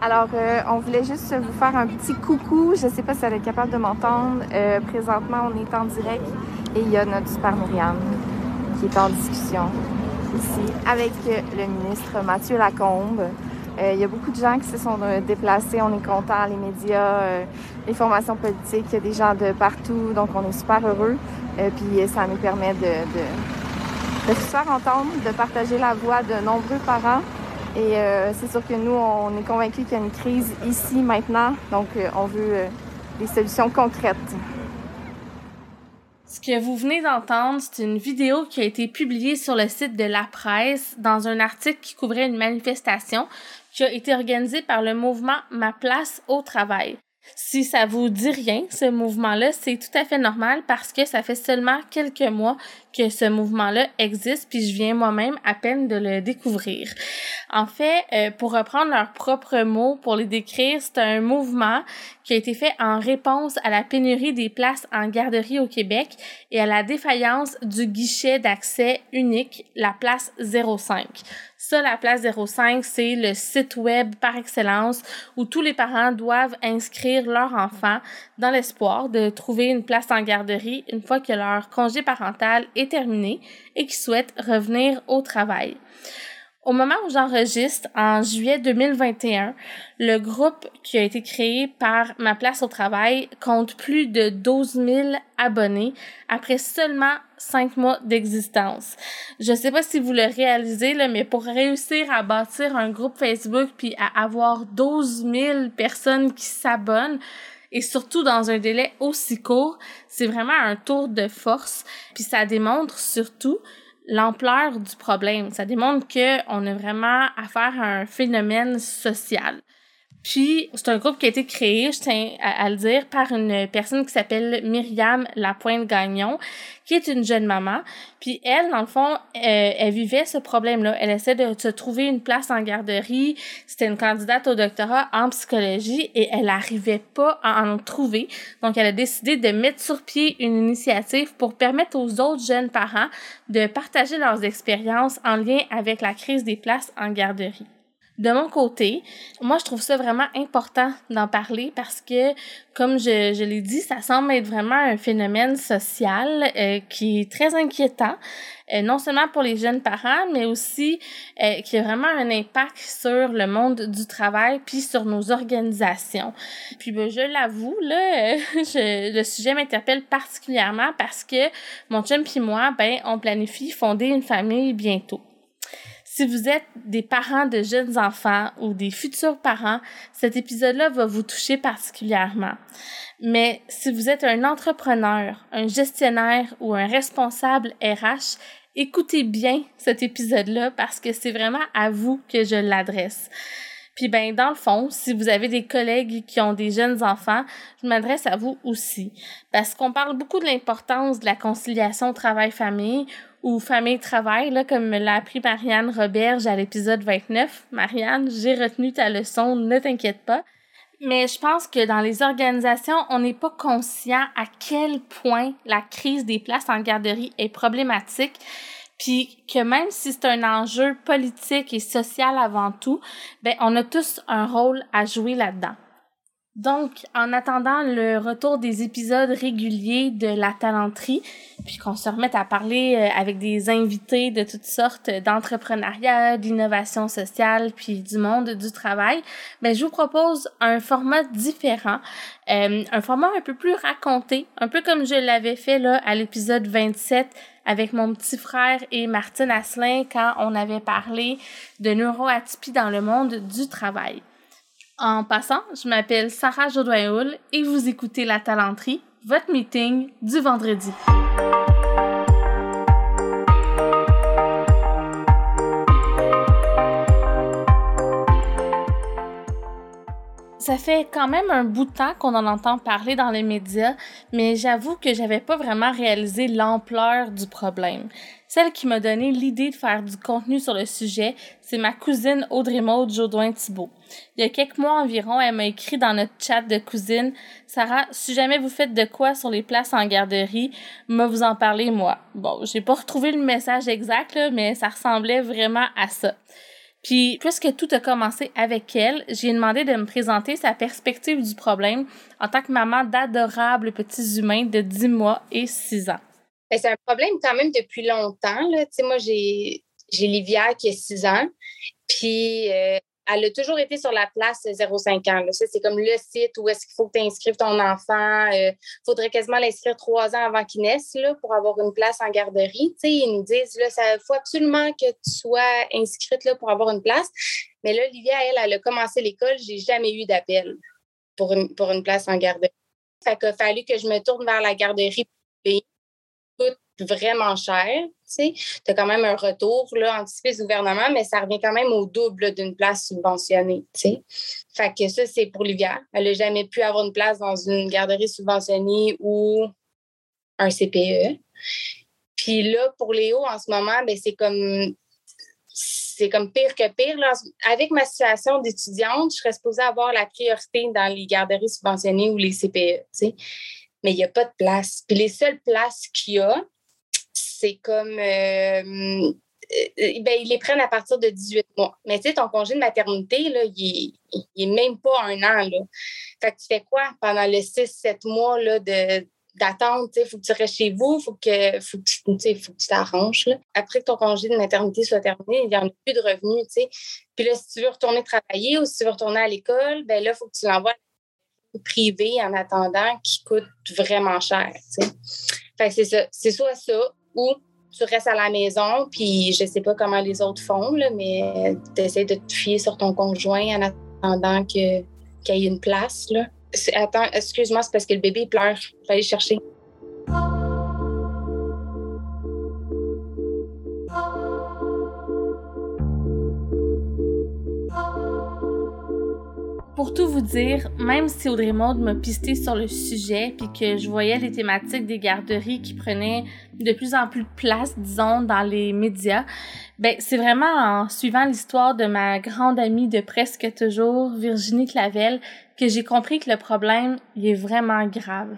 Alors, euh, on voulait juste vous faire un petit coucou. Je sais pas si elle est capable de m'entendre. Euh, présentement, on est en direct et il y a notre super Myriam qui est en discussion ici avec le ministre Mathieu Lacombe. Euh, il y a beaucoup de gens qui se sont déplacés. On est contents, les médias, les formations politiques, il y a des gens de partout, donc on est super heureux. puis ça nous permet de, de, de se faire entendre, de partager la voix de nombreux parents et euh, c'est sûr que nous, on est convaincus qu'il y a une crise ici, maintenant. Donc, euh, on veut euh, des solutions concrètes. Ce que vous venez d'entendre, c'est une vidéo qui a été publiée sur le site de La Presse dans un article qui couvrait une manifestation qui a été organisée par le mouvement Ma place au travail. Si ça vous dit rien, ce mouvement-là, c'est tout à fait normal parce que ça fait seulement quelques mois que ce mouvement-là existe, puis je viens moi-même à peine de le découvrir. En fait, euh, pour reprendre leurs propres mots, pour les décrire, c'est un mouvement qui a été fait en réponse à la pénurie des places en garderie au Québec et à la défaillance du guichet d'accès unique, la place 05. Ça, la place 05, c'est le site web par excellence où tous les parents doivent inscrire leur enfant dans l'espoir de trouver une place en garderie une fois que leur congé parental est terminé et qu'ils souhaitent revenir au travail. Au moment où j'enregistre, en juillet 2021, le groupe qui a été créé par Ma Place au Travail compte plus de 12 000 abonnés après seulement cinq mois d'existence. Je sais pas si vous le réalisez, là, mais pour réussir à bâtir un groupe Facebook puis à avoir 12 000 personnes qui s'abonnent, et surtout dans un délai aussi court, c'est vraiment un tour de force. Puis ça démontre surtout l'ampleur du problème. Ça démontre qu'on a vraiment affaire à un phénomène social. Puis, c'est un groupe qui a été créé, je tiens à, le dire, par une personne qui s'appelle Myriam Lapointe-Gagnon, qui est une jeune maman. Puis elle, dans le fond, euh, elle vivait ce problème-là. Elle essaie de se trouver une place en garderie. C'était une candidate au doctorat en psychologie et elle n'arrivait pas à en trouver. Donc, elle a décidé de mettre sur pied une initiative pour permettre aux autres jeunes parents de partager leurs expériences en lien avec la crise des places en garderie. De mon côté, moi, je trouve ça vraiment important d'en parler parce que, comme je, je l'ai dit, ça semble être vraiment un phénomène social euh, qui est très inquiétant, euh, non seulement pour les jeunes parents, mais aussi euh, qui a vraiment un impact sur le monde du travail puis sur nos organisations. Puis, ben, je l'avoue, là, je, le sujet m'interpelle particulièrement parce que mon chum puis moi, ben, on planifie fonder une famille bientôt. Si vous êtes des parents de jeunes enfants ou des futurs parents, cet épisode-là va vous toucher particulièrement. Mais si vous êtes un entrepreneur, un gestionnaire ou un responsable RH, écoutez bien cet épisode-là parce que c'est vraiment à vous que je l'adresse. Puis ben dans le fond, si vous avez des collègues qui ont des jeunes enfants, je m'adresse à vous aussi parce qu'on parle beaucoup de l'importance de la conciliation travail-famille ou famille-travail, là, comme me l'a appris Marianne Roberge à l'épisode 29. Marianne, j'ai retenu ta leçon, ne t'inquiète pas. Mais je pense que dans les organisations, on n'est pas conscient à quel point la crise des places en garderie est problématique, puis que même si c'est un enjeu politique et social avant tout, ben on a tous un rôle à jouer là-dedans. Donc, en attendant le retour des épisodes réguliers de la talenterie, puis qu'on se remette à parler euh, avec des invités de toutes sortes d'entrepreneuriat, d'innovation sociale, puis du monde du travail, ben je vous propose un format différent, euh, un format un peu plus raconté, un peu comme je l'avais fait là à l'épisode 27 avec mon petit frère et Martine Asselin quand on avait parlé de neuroatypie dans le monde du travail. En passant, je m'appelle Sarah Jodoin-Houl et vous écoutez La Talenterie, votre meeting du vendredi. Ça fait quand même un bout de temps qu'on en entend parler dans les médias, mais j'avoue que j'avais pas vraiment réalisé l'ampleur du problème. Celle qui m'a donné l'idée de faire du contenu sur le sujet, c'est ma cousine Audrey Maud Jodoin Thibault. Il y a quelques mois environ, elle m'a écrit dans notre chat de cousine Sarah, si jamais vous faites de quoi sur les places en garderie, me vous en parler moi. Bon, j'ai pas retrouvé le message exact, mais ça ressemblait vraiment à ça. Puis, puisque tout a commencé avec elle, j'ai demandé de me présenter sa perspective du problème en tant que maman d'adorables petits humains de 10 mois et 6 ans. Ben, c'est un problème quand même depuis longtemps. Là. moi, j'ai, Livia qui a 6 ans. Puis, euh, elle a toujours été sur la place 0,5 ans. c'est comme le site où est-ce qu'il faut que tu inscrives ton enfant. Il euh, faudrait quasiment l'inscrire trois ans avant qu'il naisse là, pour avoir une place en garderie. ils nous disent ça faut absolument que tu sois inscrite là, pour avoir une place. Mais là, Olivia, elle, a commencé l'école. J'ai jamais eu d'appel pour une, pour une place en garderie. Fait qu'il a fallu que je me tourne vers la garderie coûte vraiment cher. Tu as quand même un retour là, anticipé du gouvernement, mais ça revient quand même au double d'une place subventionnée. Fait que ça, c'est pour Livia. Elle n'a jamais pu avoir une place dans une garderie subventionnée ou un CPE. Puis là, pour Léo, en ce moment, ben, c'est comme c'est comme pire que pire. Avec ma situation d'étudiante, je serais supposée avoir la priorité dans les garderies subventionnées ou les CPE. mais il n'y a pas de place. Puis les seules places qu'il y a, c'est comme. Euh, euh, ben, ils les prennent à partir de 18 mois. Mais tu sais, ton congé de maternité, là, il n'est même pas un an. Là. Fait que tu fais quoi pendant les 6-7 mois là, de, d'attente, il faut que tu restes chez vous, que, faut que tu faut que tu t'arranges. Après que ton congé de maternité soit terminé, il n'y en a plus de revenus. sais. Puis là, si tu veux retourner travailler ou si tu veux retourner à l'école, ben là, il faut que tu l'envoies privé en attendant qui coûte vraiment cher. Fait c'est ça. C'est soit ça ou tu restes à la maison, puis je sais pas comment les autres font, là, mais tu essaies de te fier sur ton conjoint en attendant qu'il y ait une place. Là. Attends, excuse-moi, c'est parce que le bébé pleure. Il aller chercher. Pour tout vous dire, même si Audrey Maud m'a pisté sur le sujet puis que je voyais les thématiques des garderies qui prenaient de plus en plus de place, disons, dans les médias, ben c'est vraiment en suivant l'histoire de ma grande amie de presque toujours, Virginie Clavel, que j'ai compris que le problème il est vraiment grave.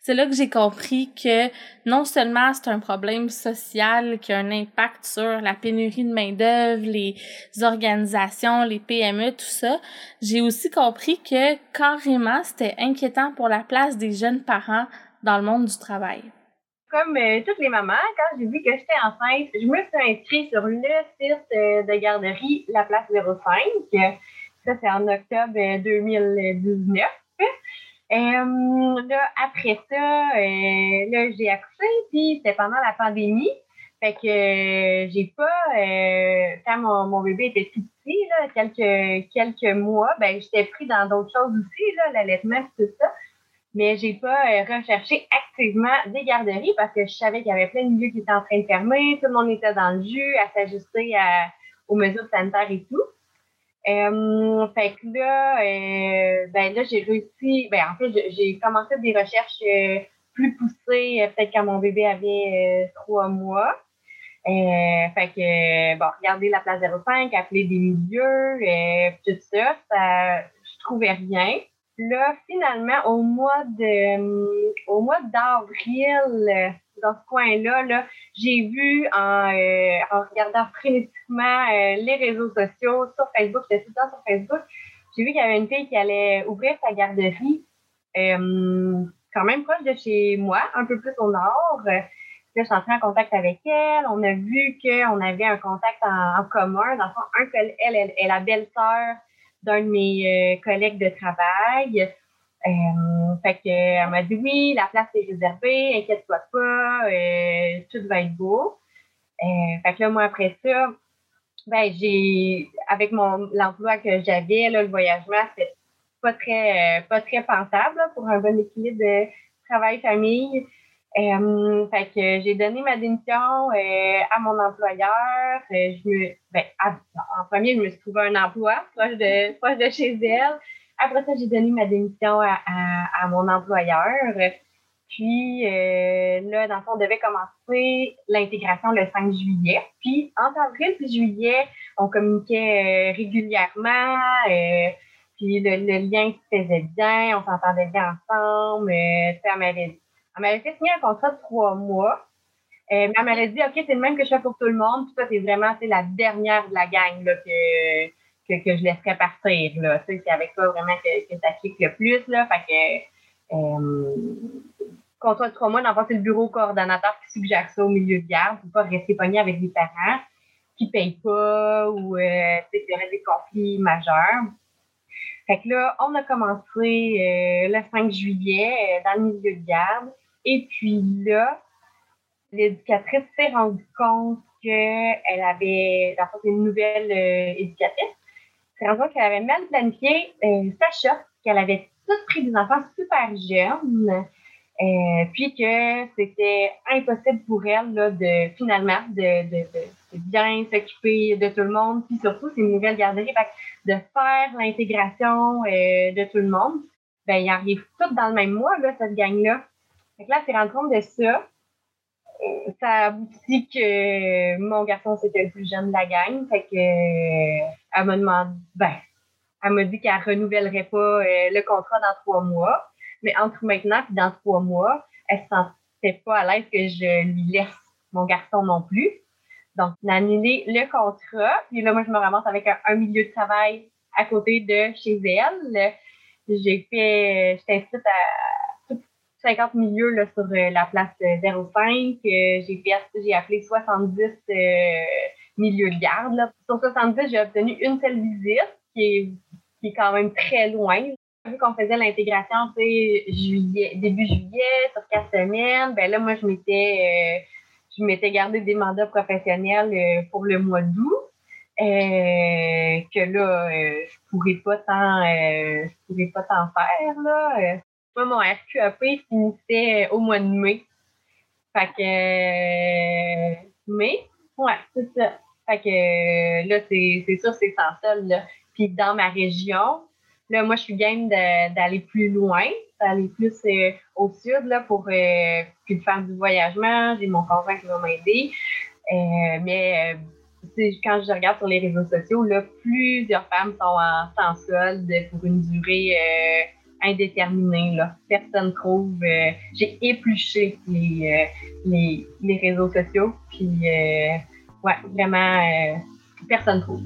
C'est là que j'ai compris que non seulement c'est un problème social qui a un impact sur la pénurie de main-d'œuvre, les organisations, les PME, tout ça, j'ai aussi compris que carrément c'était inquiétant pour la place des jeunes parents dans le monde du travail comme euh, toutes les mamans, quand j'ai vu que j'étais enceinte, je me suis inscrite sur le site euh, de garderie La Place 05. Ça, c'est en octobre 2019. Euh, là, après ça, là, j'ai accouché, puis c'était pendant la pandémie. Fait que j'ai pas, quand mon, mon, bébé était petit, là, quelques, quelques mois, ben j'étais pris dans d'autres choses aussi, là, l'allaitement, tout ça mais j'ai pas euh, recherché activement des garderies parce que je savais qu'il y avait plein de milieux qui étaient en train de fermer, tout le monde était dans le jus à s'ajuster aux mesures sanitaires et tout. Euh, fait que là, euh, ben là, j'ai réussi, ben en fait, j'ai commencé des recherches plus poussées, peut-être quand mon bébé avait trois mois. fait que, bon, regarder la place 05, appeler des milieux, tout ça, ça, je trouvais rien là, finalement, au mois de euh, au mois d'avril, euh, dans ce coin-là, là, j'ai vu en, euh, regardant frénétiquement les réseaux sociaux sur Facebook, j'étais tout le temps sur Facebook, j'ai vu qu'il y avait une fille qui allait ouvrir sa garderie quand même proche de chez moi, un peu plus au nord. Là, je suis entrée en contact avec elle. On a vu qu'on avait un contact en, commun. Dans le fond, un, elle, elle est la belle-sœur d'un de mes euh, collègues de travail. Euh, fait que, elle m'a dit oui, la place est réservée, inquiète-toi pas, euh, tout va être beau. fait que là, moi, après ça, ben, j'ai, avec mon, l'emploi que j'avais, là, le voyagement, c'était pas très, pas très pensable pour un bon équilibre de travail-famille. Euh, fait que j'ai donné ma démission euh, à mon employeur. Euh, je me, ben, en premier, je me suis trouvé un emploi proche de, proche de chez elle. Après ça, j'ai donné ma démission à, mon employeur. Puis là, dans le fond, on devait commencer l'intégration le 5 juillet. Puis entre avril et juillet, on communiquait régulièrement. puis le, lien se faisait bien, on s'entendait bien ensemble. Euh, elle m'avait fait signer un contrat de trois mois. Euh, mais elle m'avait dit, OK, c'est le même que je fais pour tout le monde. Puis ça, c'est vraiment la dernière de la gang là, que, que, je laisserais partir. Là. C'est avec ça vraiment que, ça clique le plus. Là. Fait que, euh, dans c'est le bureau coordonnateur qui suggère ça au milieu de garde pour pas rester pogné avec des parents qui payent pas ou euh, qu'il y aurait des conflits majeurs. Fait que là, on a commencé euh, le 5 juillet euh, dans le milieu de garde. Et puis là, l'éducatrice s'est rendue compte qu'elle avait, dans une nouvelle euh, éducatrice, compte qu'elle avait mal planifié sa shop, qu'elle avait tout pris des enfants super jeunes, puis que c'était impossible pour elle là, de finalement de, bien s'occuper de tout le monde, puis surtout c'est une nouvelle garderie. De faire l'intégration euh, de tout le monde, ben, ils arrivent tous dans le même mois, là, cette gang-là. Fait que là, c'est rendu compte de ça. Euh, ça a abouti que mon garçon, c'était le plus jeune de la gang. Fait que, euh, elle m'a demandé, ben, elle m'a dit qu'elle renouvellerait pas le contrat dans trois mois. Mais entre maintenant et dans trois mois, elle se sentait pas à l'aise que je lui laisse mon garçon non plus. Donc, on a annulé le contrat. Puis là, moi, je me ramasse avec un, milieu de travail à côté de chez elle. J'ai fait, j'étais inscrite à 50 milieux là, sur euh, la place 05. Euh, j'ai fait, j'ai appelé 70 euh, milieux de garde. Là. Sur 70, j'ai obtenu une seule visite qui est, qui est quand même très loin. Vu qu'on faisait l'intégration, juillet, début juillet, sur quatre semaines, ben là, moi, je m'étais, m'étais gardé des mandats professionnels euh, pour le mois d'août. Euh, que là, euh, je pourrais pas tant je pourrais pas tant faire. Là. Moi, mon RQAP finissait au mois de mai. Fait que mai, ouais, c'est ça. Fait que là, c'est sûr, c'est sans seul. Là. Puis dans ma région, là, moi, je suis game d'aller plus loin aller plus euh, au sud là, pour euh, faire du voyagement. J'ai mon conjoint qui va m'aider. Euh, mais quand je regarde sur les réseaux sociaux, là, plusieurs femmes sont en sans solde pour une durée indéterminée. Là. Personne trouve. J'ai épluché les, les, les, réseaux sociaux. Puis, ouais, vraiment, personne trouve.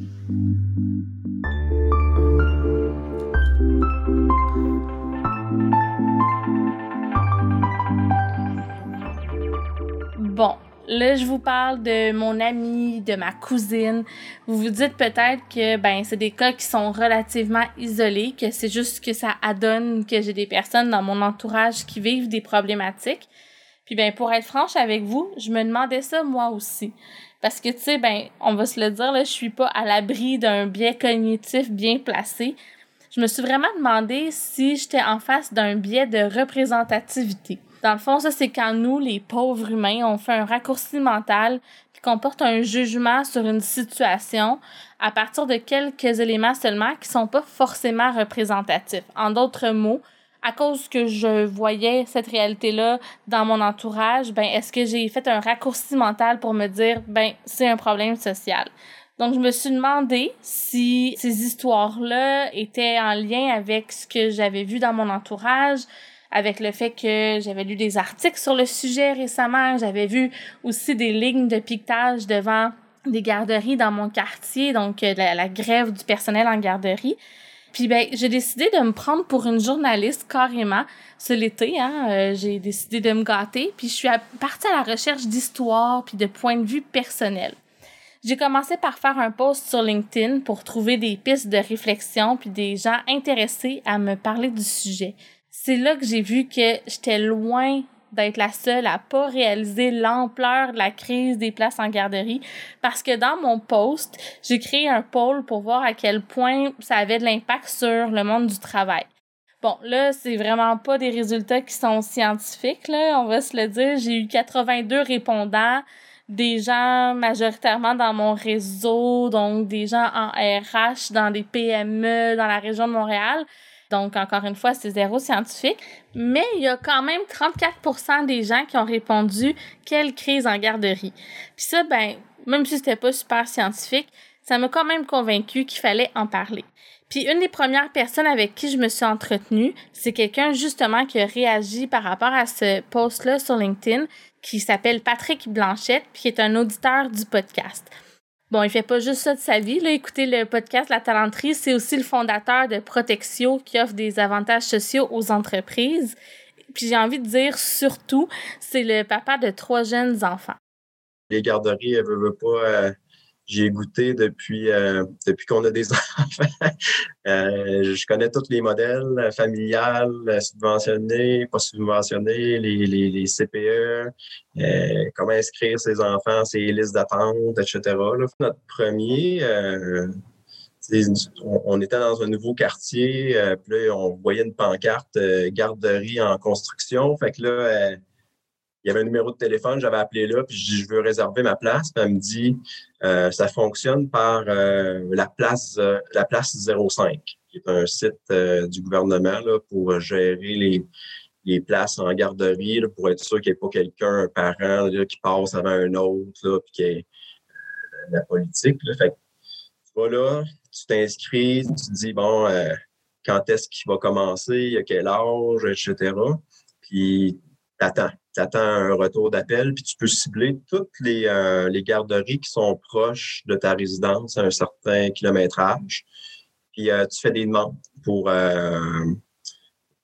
Bon, là, je vous parle de mon ami, de ma cousine. Vous vous dites peut-être que ben c'est des cas qui sont relativement isolés, que c'est juste que ça adonne que j'ai des personnes dans mon entourage qui vivent des problématiques. Puis ben pour être franche avec vous, je me demandais ça moi aussi. Parce que tu sais ben on va se le dire là, je suis pas à l'abri d'un biais cognitif bien placé. Je me suis vraiment demandé si j'étais en face d'un biais de représentativité. Dans le fond, ça, c'est quand nous, les pauvres humains, on fait un raccourci mental puis qu'on porte un jugement sur une situation à partir de quelques éléments seulement qui sont pas forcément représentatifs. En d'autres mots, à cause que je voyais cette réalité-là dans mon entourage, ben, est-ce que j'ai fait un raccourci mental pour me dire, ben, c'est un problème social? Donc, je me suis demandé si ces histoires-là étaient en lien avec ce que j'avais vu dans mon entourage, avec le fait que j'avais lu des articles sur le sujet récemment. J'avais vu aussi des lignes de piquetage devant des garderies dans mon quartier, donc euh, la, grève du personnel en garderie. Puis ben, j'ai décidé de me prendre pour une journaliste carrément ce l'été. Hein, euh, j'ai décidé de me gâter. Puis je suis partie à la recherche d'histoires puis de points de vue personnels. J'ai commencé par faire un post sur LinkedIn pour trouver des pistes de réflexion puis des gens intéressés à me parler du sujet c'est là que j'ai vu que j'étais loin d'être la seule à pas réaliser l'ampleur de la crise des places en garderie parce que dans mon post, j'ai créé un pôle pour voir à quel point ça avait de l'impact sur le monde du travail. Bon, là, c'est vraiment pas des résultats qui sont scientifiques, là, on va se le dire. J'ai eu 82 répondants, des gens majoritairement dans mon réseau, donc des gens en RH, dans des PME, dans la région de Montréal. Donc, encore une fois, c'est zéro scientifique. Mais il y a quand même 34% des gens qui ont répondu quelle crise en garderie. Puis ça, ben, même si c'était pas super scientifique, ça m'a quand même convaincu qu'il fallait en parler. Puis une des premières personnes avec qui je me suis entretenue, c'est quelqu'un justement qui a réagi par rapport à ce post-là sur LinkedIn, qui s'appelle Patrick Blanchette, puis qui est un auditeur du podcast. Bon, il fait pas juste ça de sa vie. Là. Écoutez le podcast La Talenterie, c'est aussi le fondateur de Protexio qui offre des avantages sociaux aux entreprises. Puis j'ai envie de dire surtout, c'est le papa de trois jeunes enfants. Les garderies, elles veulent pas. Euh, j'ai goûté depuis, euh, depuis qu'on a des enfants. Euh, je connais tous les modèles familiales, subventionnés, pas subventionnés, les, les, les CPE, euh, comment inscrire ses enfants, ses listes d'attente, etc. Notre premier, on, était dans un nouveau quartier, puis là, on voyait une pancarte garderie en construction. Fait que là, il y avait un numéro de téléphone, j'avais appelé là, puis je dis, je veux réserver ma place. Puis elle me dit, euh, ça fonctionne par euh, la place euh, la place 05, qui est un site du gouvernement là, pour gérer les, les places en garderie, là, pour être sûr qu'il n'y ait pas quelqu'un, un parent là, qui passe avant un autre, là, puis qu'il y ait la politique. Fait que, tu vas là, tu t'inscris, tu te dis, bon, quand est-ce qu'il va commencer, à quel âge, etc. Puis t'attends tu attends un retour d'appel, puis tu peux cibler toutes les, euh, les, garderies qui sont proches de ta résidence à un certain kilométrage. Puis euh, tu fais des demandes pour euh,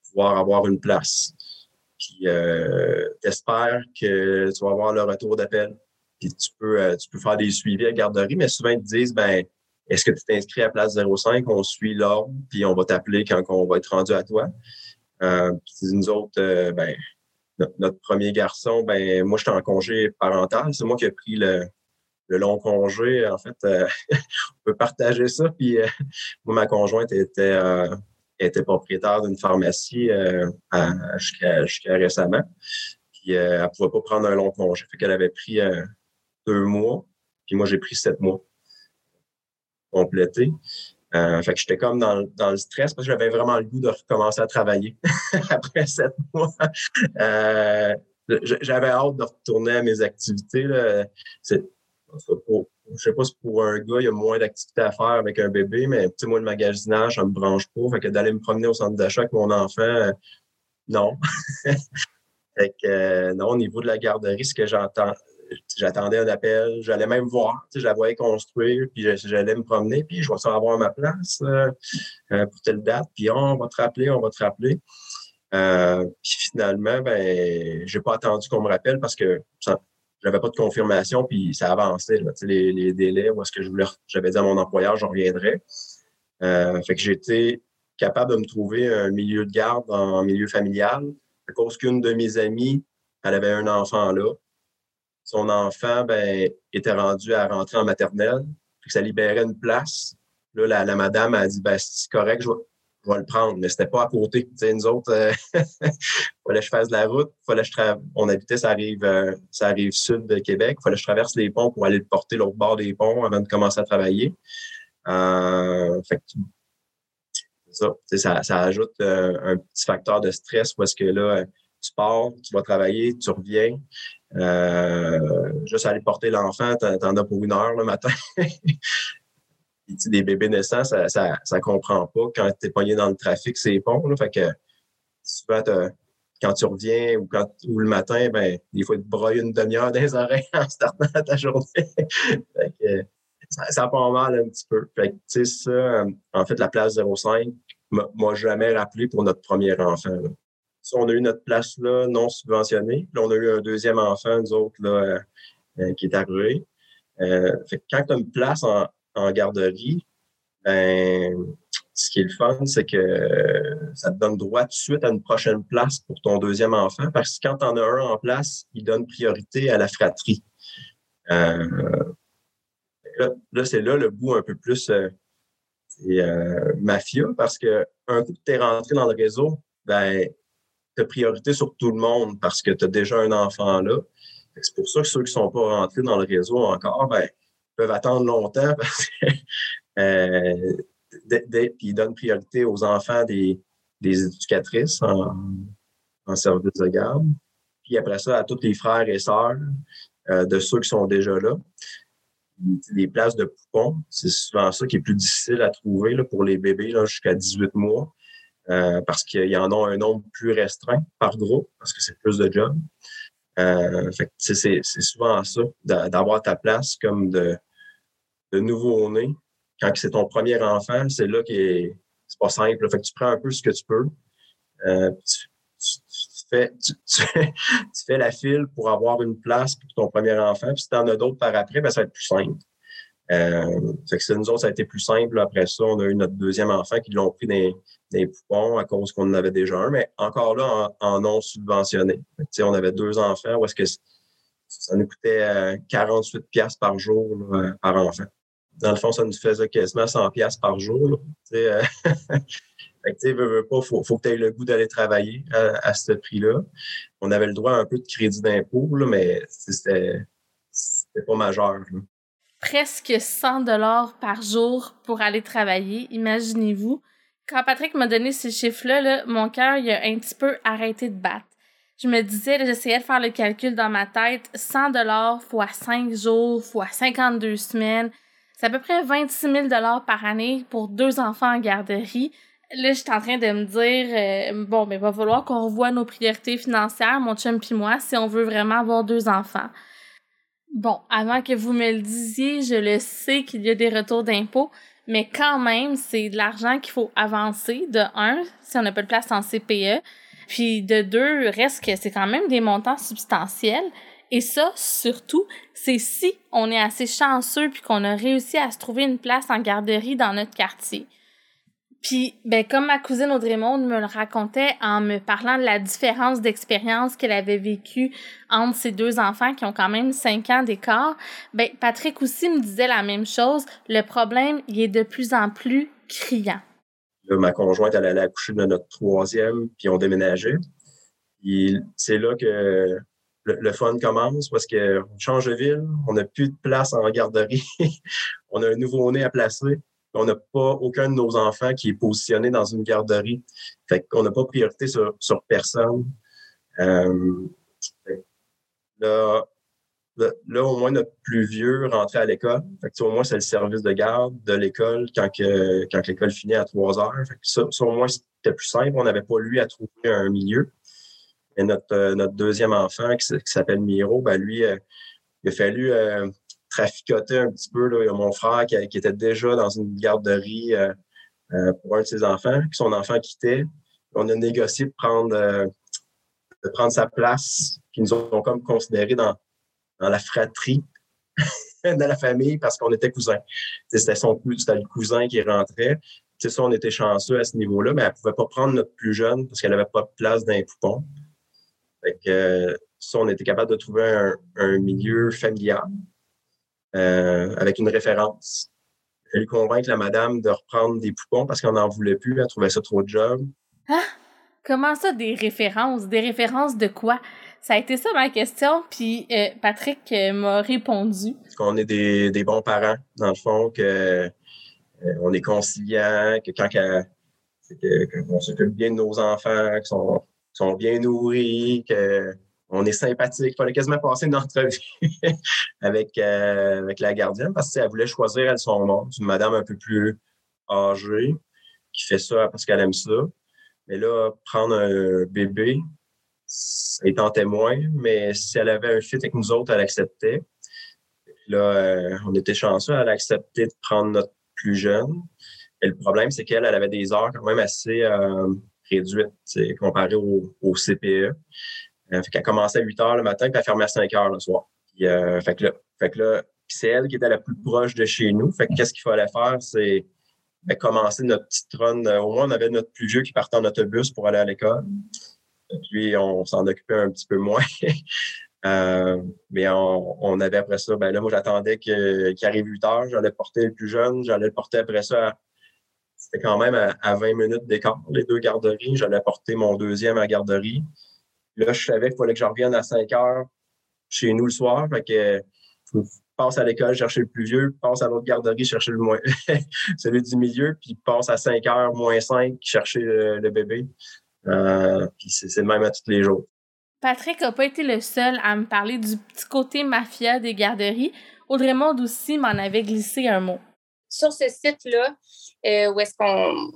pouvoir avoir une place. Puis tu espères que tu vas avoir le retour d'appel. Puis tu peux, tu peux faire des suivis à garderie, mais souvent ils te disent ben est-ce que tu t'es inscrit à place 05? On suit l'ordre, puis on va t'appeler quand on va être rendu à toi. puis nous autres, ben, notre, premier garçon, ben moi, j'étais en congé parental. C'est moi qui ai pris le, long congé. En fait, euh, on peut partager ça. Puis euh, moi, ma conjointe était, euh, propriétaire d'une pharmacie jusqu'à récemment. Puis elle ne pouvait pas prendre un long congé. Fait qu'elle avait pris deux mois. Puis moi, j'ai pris sept mois complété. Euh, fait que j'étais comme dans, dans, le stress parce que j'avais vraiment le goût de recommencer à travailler après sept mois. Euh, j'avais hâte de retourner à mes activités. Là. C'est, je sais pas si pour un gars, il y a moins d'activités à faire avec un bébé, mais moi, le magasinage, ça me branche pas. Fait que d'aller me promener au centre d'achat avec mon enfant, euh, non. fait que, euh, non, au niveau de la garderie, ce que j'entends, j'attendais un appel, j'allais même voir, je la voyais construire, puis j'allais me promener, puis je vais savoir avoir ma place euh, euh, pour telle date, puis on va te rappeler, on va te rappeler. Euh, puis finalement, ben, j'ai pas attendu qu'on me rappelle parce que j'avais pas de confirmation, puis ça avançait, les, délais, où est-ce que je voulais, j'avais dit à mon employeur, j'en reviendrai. fait que j'étais capable de me trouver un milieu de garde en milieu familial, à cause qu'une de mes amies, elle avait un enfant là son enfant ben, était rendu à rentrer en maternelle, puis ça libérait une place. Là, la, madame a dit ben, c'est correct, je vais, le prendre, mais c'était pas à côté. Tu nous autres, il euh, fallait que je fasse de la route, fallait que je on habitait ça arrive, euh, ça arrive sud de Québec, il fallait que je traverse les ponts pour aller le porter l'autre bord des ponts avant de commencer à travailler. Euh, ça, ça, ça, ajoute un petit facteur de stress parce que là, tu pars, tu vas travailler, tu reviens. Euh, juste aller porter l'enfant, t'en as pour une heure le matin. des bébés naissants, ça, ça, comprend pas quand tu es pogné dans le trafic, c'est. Là, fait que souvent, quand tu reviens ou le matin, ben, il faut te broyer une demi-heure dans les oreilles en startant ta journée. fait que, ça, ça part mal un petit peu. Fait que, ça, en fait, la place 05 m'a jamais rappelé pour notre premier enfant on a eu notre place là non subventionnée. Là, on a eu un deuxième enfant, nous autres, là, euh, euh, qui est arrivé. Euh, quand tu as une place en, garderie, ben, ce qui est le fun, c'est que ça te donne droit tout de suite à une prochaine place pour ton deuxième enfant, parce que quand tu en as un en place, il donne priorité à la fratrie. là, c'est là le bout un peu plus mafia, parce que un coup que tu es rentré dans le réseau, ben, priorité sur tout le monde parce que tu as déjà un enfant là. C'est pour ça que ceux qui ne sont pas rentrés dans le réseau encore, ben, peuvent attendre longtemps parce que euh, ils donnent priorité aux enfants des, éducatrices en, service de garde. Puis après ça, à tous les frères et sœurs euh, de ceux qui sont déjà là. des places de poupons. C'est souvent ça qui est plus difficile à trouver là, pour les bébés jusqu'à 18 mois. Euh, parce qu'il y en a un nombre plus restreint par groupe, parce que c'est plus de jobs. Euh, c'est souvent ça, d'avoir ta place comme de, nouveau-né. Quand c'est ton premier enfant, c'est là qui est c'est pas simple. Fait que tu prends un peu ce que tu peux. Euh, tu, fais, la file pour avoir une place pour ton premier enfant. Puis si tu en as d'autres par après, ben, ça va être plus simple. Que nous autres, ça a été plus simple. Après ça, on a eu notre deuxième enfant qui l'ont pris des, des poupons à cause qu'on en avait déjà un, mais encore là, en, non subventionné. on avait deux enfants où est-ce que ça nous coûtait 48 euh, pièces par jour par enfant. Dans le fond, ça nous faisait quasiment 100 pièces par jour. Euh, fait que, veux, pas, faut, faut que tu aies le goût d'aller travailler à, ce prix-là. On avait le droit à un peu de crédit d'impôt, mais c'était pas majeur. Presque 100 dollars par jour pour aller travailler, imaginez-vous. Quand Patrick m'a donné ces chiffres-là, mon cœur a un petit peu arrêté de battre. Je me disais, j'essayais de faire le calcul dans ma tête, 100 dollars fois 5 jours fois 52 semaines, c'est à peu près 26 000 par année pour deux enfants en garderie. Là, je suis en train de me dire, euh, bon, mais ben, va falloir qu'on revoie nos priorités financières, mon chum puis moi, si on veut vraiment avoir deux enfants. Bon, avant que vous me le disiez, je le sais qu'il y a des retours d'impôts, mais quand même, c'est de l'argent qu'il faut avancer, de un, si on n'a pas de place en CPE, puis de deux, reste que c'est quand même des montants substantiels. Et ça, surtout, c'est si on est assez chanceux puis qu'on a réussi à se trouver une place en garderie dans notre quartier. Puis, ben, comme ma cousine Audrey Monde me le racontait en me parlant de la différence d'expérience qu'elle avait vécue entre ses deux enfants qui ont quand même cinq ans d'écart, ben, Patrick aussi me disait la même chose. Le problème, il est de plus en plus criant. ma conjointe, elle allait accoucher de notre troisième, puis on déménageait. C'est là que le, fun commence parce qu'on change de ville, on n'a plus de place en garderie, on a un nouveau-né à placer, on n'a pas aucun de nos enfants qui est positionné dans une garderie. Fait qu'on n'a pas priorité sur, personne. Euh, là, au moins, notre plus vieux rentrait à l'école. Fait au moins, c'est le service de garde de l'école quand, que, l'école finit à 3 heures. Ça, au moins, c'était plus simple. On n'avait pas lui à trouver un milieu. Et notre, euh, deuxième enfant, qui, s'appelle Miro, ben lui, euh, il a fallu euh, traficoter un petit peu. Là. Il y a mon frère qui, était déjà dans une garderie pour un de ses enfants, que son enfant quittait. On a négocié de prendre, de prendre sa place, qui nous ont comme considérés dans, dans la fratrie de la famille parce qu'on était cousins. C'était son c'était le cousin qui rentrait. C'est ça, on était chanceux à ce niveau-là, mais elle ne pouvait pas prendre notre plus jeune parce qu'elle n'avait pas de place dans les poupons. Fait que, ça, on était capable de trouver un, milieu familial euh, avec une référence. Elle convaincre la madame de reprendre des poupons parce qu'on n'en voulait plus, elle trouvait ça trop de job. Ah! Comment ça, des références? Des références de quoi? Ça a été ça ma question, puis euh, Patrick euh, m'a répondu. Qu'on est des, des, bons parents, dans le fond, que on est conciliant, que quand on s'occupe bien de nos enfants, qu'ils sont sont bien nourris, qu'on est sympathique. Il fallait quasiment passer une entrevue avec, euh, avec la gardienne parce qu'elle voulait choisir elle son nom. une madame un peu plus âgée qui fait ça parce qu'elle aime ça. Mais là, prendre un bébé, étant témoin, mais si elle avait un fit avec nous autres, elle acceptait. Là, euh, on était chanceux, elle a accepté de prendre notre plus jeune. Et le problème, c'est qu'elle, elle avait des heures quand même assez euh, réduite comparée au, au CPE. Euh, fait qu'elle commençait à 8 heures le matin puis elle fermait à 5 heures le soir. Euh, fait que là, fait que là c'est elle qui était la plus proche de chez nous. Fait que qu'est-ce qu'il fallait faire, c'est ben, commencer notre petite run. Euh, au moins, on avait notre plus vieux qui partait en autobus pour aller à l'école. Puis, on s'en occupait un petit peu moins. euh, mais on, avait après ça, ben là, moi, j'attendais qu'il arrive 8 heures. J'allais porter le plus jeune. J'allais le porter après ça c'était quand même à, 20 minutes d'écart, les deux garderies. J'allais porter mon deuxième à garderie. Là, je savais qu'il fallait que je revienne à 5 heures chez nous le soir. Fait que je passe à l'école chercher le plus vieux, passe à l'autre garderie chercher le moins, celui du milieu, puis passe à 5 heures moins 5 chercher le, bébé. Euh, puis c'est le même à tous les jours. Patrick n'a pas été le seul à me parler du petit côté mafia des garderies. Audrey Monde aussi m'en avait glissé un mot. Sur ce site-là, euh, où est-ce qu'on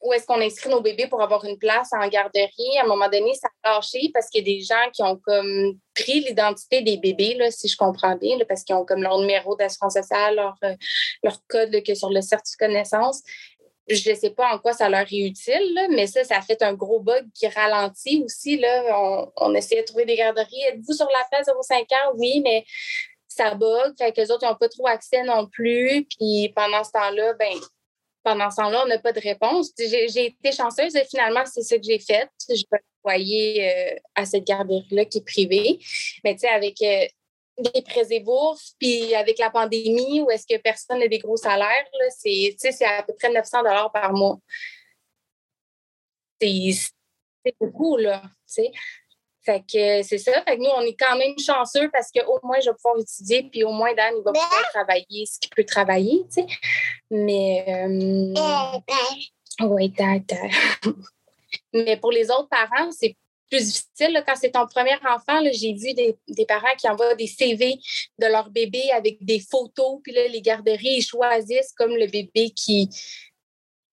où est-ce qu'on inscrit nos bébés pour avoir une place en garderie. À un moment donné, ça a lâché parce qu'il y a des gens qui ont comme pris l'identité des bébés, là, si je comprends bien, parce qu'ils ont comme leur numéro d'assurance sociale, leur, euh, leur code que sur le certificat de naissance. Je ne sais pas en quoi ça leur est utile, mais ça, ça a fait un gros bug qui ralentit aussi. Là. On, on essayait de trouver des garderies. Êtes-vous sur la place 05 ans? Oui, mais ça bug. Fait que les autres n'ont pas trop accès non plus. Puis pendant ce temps-là, ben pendant ce temps-là, on n'a pas de réponse. J'ai été chanceuse et finalement, c'est ce que j'ai fait. Je peux envoyer euh, à cette garderie-là qui est privée. Mais tu sais, avec euh, des prêts puis avec la pandémie, où est-ce que personne n'a des gros salaires, c'est à peu près 900 par mois. C'est beaucoup, là. Fait que c'est ça. Fait que nous, on est quand même chanceux parce qu'au moins, je vais pouvoir étudier, puis au moins, Dan, il va pouvoir travailler ce qu'il peut travailler, tu sais. Mais. Euh, oui, Mais pour les autres parents, c'est plus difficile. Quand c'est ton premier enfant, j'ai vu des, des, parents qui envoient des CV de leur bébé avec des photos, puis là, les garderies, ils choisissent comme le bébé qui,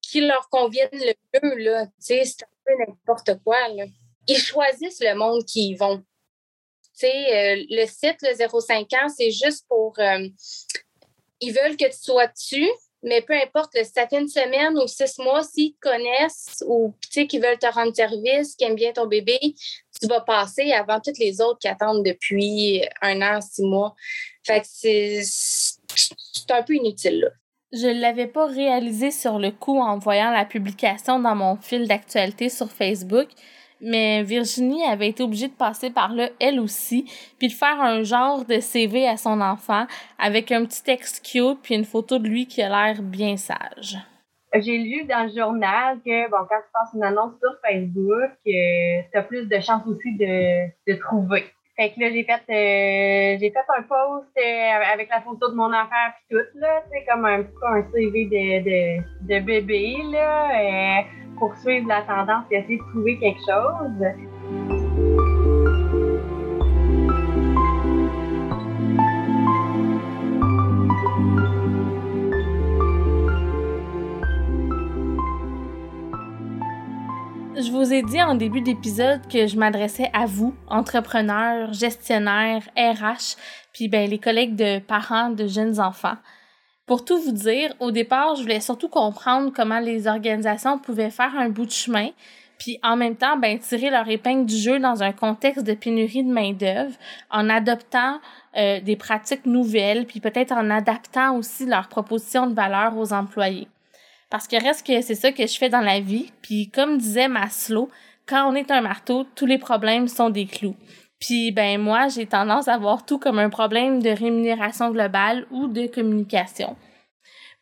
qui leur convienne le mieux. Là. C'est un peu n'importe quoi. Là ils choisissent le monde qui y vont. Tu sais, euh, le site, le 05 ans, c'est juste pour. Euh, ils veulent que tu sois dessus, mais peu importe, ça fait une semaine ou six mois, s'ils te connaissent ou qu'ils veulent te rendre service, qu'ils aiment bien ton bébé, tu vas passer avant toutes les autres qui attendent depuis un an, six mois. Fait que c'est un peu inutile, là. Je ne l'avais pas réalisé sur le coup en voyant la publication dans mon fil d'actualité sur Facebook, mais Virginie avait été obligée de passer par là elle aussi, puis de faire un genre de CV à son enfant avec un petit texte cute puis une photo de lui qui a l'air bien sage. J'ai lu dans le journal que bon quand tu passes une annonce sur Facebook, euh, tu plus de chances aussi de, trouver. Fait que là, j'ai fait, euh, un post euh, avec la photo de mon enfant puis tout, là, c'est comme un, un CV de, de, de bébé, là. Poursuivre la tendance et essayer de trouver quelque chose. Je vous ai dit en début d'épisode que je m'adressais à vous, entrepreneurs, gestionnaires, RH, puis ben les collègues de parents de jeunes enfants. Pour tout vous dire, au départ, je voulais surtout comprendre comment les organisations pouvaient faire un bout de chemin, puis en même temps, ben, tirer leur épingle du jeu dans un contexte de pénurie de main-d'œuvre, en adoptant euh, des pratiques nouvelles, puis peut-être en adaptant aussi leurs propositions de valeur aux employés. Parce que reste que c'est ça que je fais dans la vie, puis comme disait Maslow, quand on est un marteau, tous les problèmes sont des clous. Puis ben moi, j'ai tendance à voir tout comme un problème de rémunération globale ou de communication.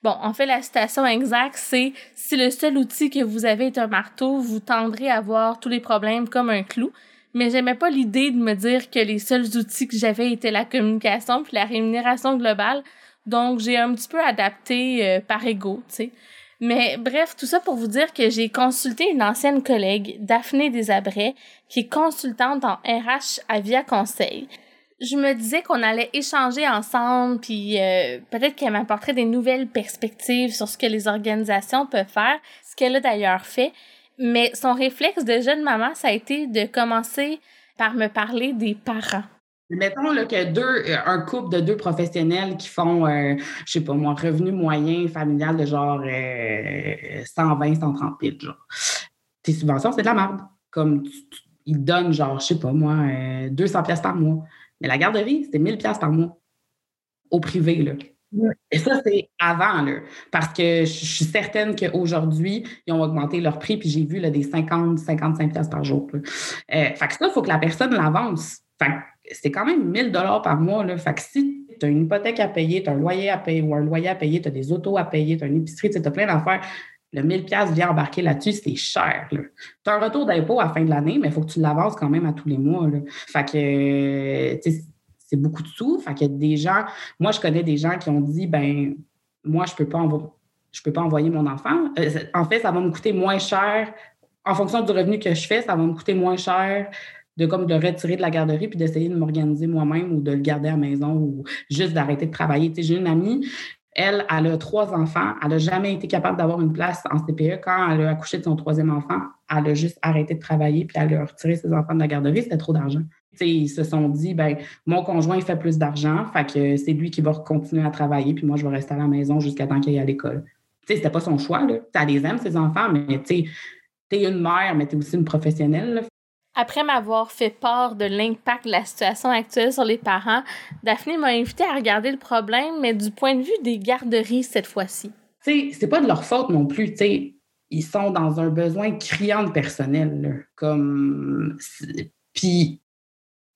Bon, en fait, la citation exacte, c'est si le seul outil que vous avez est un marteau, vous tendrez à voir tous les problèmes comme un clou. Mais j'aimais pas l'idée de me dire que les seuls outils que j'avais étaient la communication puis la rémunération globale. Donc, j'ai un petit peu adapté euh, par ego, tu sais. Mais bref, tout ça pour vous dire que j'ai consulté une ancienne collègue, Daphné Desabrais, qui est consultante en RH à Via Conseil. Je me disais qu'on allait échanger ensemble, puis euh, peut-être qu'elle m'apporterait des nouvelles perspectives sur ce que les organisations peuvent faire, ce qu'elle a d'ailleurs fait. Mais son réflexe de jeune maman, ça a été de commencer par me parler des parents. Mettons là, que deux, euh, un couple de deux professionnels qui font, euh, je sais pas moi, revenu moyen familial de genre 120, 130 000, genre. Tes subventions, c'est de la merde. Comme ils donnent genre, je sais pas moi, 200 euh, pièces par mois. Mais la garderie, c'était 1000 pièces par mois au privé, là. Et ça, c'est avant, là, parce que je suis certaine qu'aujourd'hui, ils ont augmenté leur prix, puis j'ai vu là, des 50, 55 pièces par jour. Euh, fait que ça, il faut que la personne l'avance. Fait c'est quand même 1000 dollars par mois. Là. Fait que si tu as une hypothèque à payer, tu as un loyer à payer ou un loyer à payer, tu as des autos à payer, tu as une épicerie, tu as plein d'affaires, le 1000 pièces vient embarquer là-dessus, c'est cher. Tu as un retour d'impôt à la fin de l'année, mais il faut que tu l'avances quand même à tous les mois. Là. Fait que c'est beaucoup de sous. Fait que des gens, moi, je connais des gens qui ont dit ben moi, je peux pas je peux pas envoyer mon enfant. Euh, en fait, ça va me coûter moins cher. En fonction du revenu que je fais, ça va me coûter moins cher de comme de le retirer de la garderie puis d'essayer de m'organiser moi-même ou de le garder à la maison ou juste d'arrêter de travailler. Tu sais, j'ai une amie, elle, elle a trois enfants. Elle n'a jamais été capable d'avoir une place en CPE. Quand elle a accouché de son troisième enfant, elle a juste arrêté de travailler puis elle a retiré ses enfants de la garderie. C'était trop d'argent. ils se sont dit, ben mon conjoint il fait plus d'argent, fait que c'est lui qui va continuer à travailler, puis moi, je vais rester à la maison jusqu'à temps qu'il aille à l'école. Ce n'était pas son choix. Là. Elle les aime, ses enfants, mais tu es une mère, mais tu es aussi une professionnelle. Après m'avoir fait part de l'impact de la situation actuelle sur les parents, Daphné m'a invité à regarder le problème, mais du point de vue des garderies cette fois-ci. Tu sais, c'est pas de leur faute non plus, tu sais. Ils sont dans un besoin criant de personnel, comme... Puis,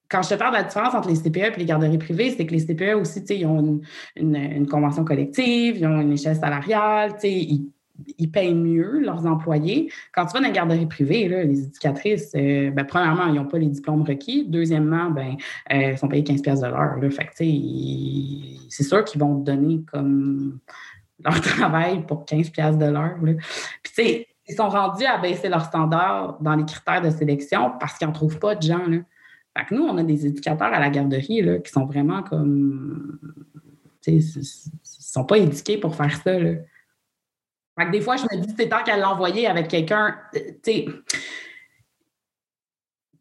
quand je te parle de la différence entre les CPE et les garderies privées, c'est que les CPE aussi, tu sais, ils ont une, une, convention collective, ils ont une échelle salariale, tu sais, ils ils payent mieux leurs employés. Quand tu vas dans une garderie privée, les éducatrices, euh, ben, premièrement, ils n'ont pas les diplômes requis. Deuxièmement, ben, euh, elles sont payées 15 pièces de l'heure. c'est sûr qu'ils vont te donner comme leur travail pour 15 pièces de l'heure. Puis, ils sont rendus à baisser leurs standards dans les critères de sélection parce qu'ils n'en trouvent pas de gens. Fait que nous, on a des éducateurs à la garderie qui sont vraiment comme... Ils ne sont pas éduqués pour faire ça. Des fois, je me dis, c'est temps qu'elle l'envoyer avec quelqu'un.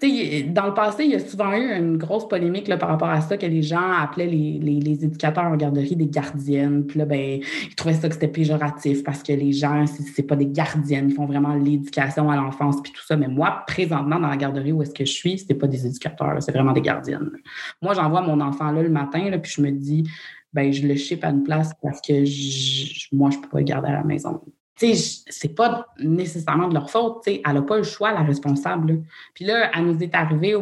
Euh, dans le passé, il y a souvent eu une grosse polémique là, par rapport à ça, que les gens appelaient les, les, éducateurs en garderie des gardiennes. Puis là, ben, ils trouvaient ça que c'était péjoratif parce que les gens, c'est pas des gardiennes, ils font vraiment l'éducation à l'enfance puis tout ça. Mais moi, présentement, dans la garderie où est-ce que je suis, c'était pas des éducateurs, c'est vraiment des gardiennes. Moi, j'envoie mon enfant là le matin, là, puis je me dis, ben, je le ship à une place parce que moi, je ne peux pas le garder à la maison. Ce c'est pas nécessairement de leur faute. Elle n'a pas le choix, la responsable. Puis là, elle nous est arrivée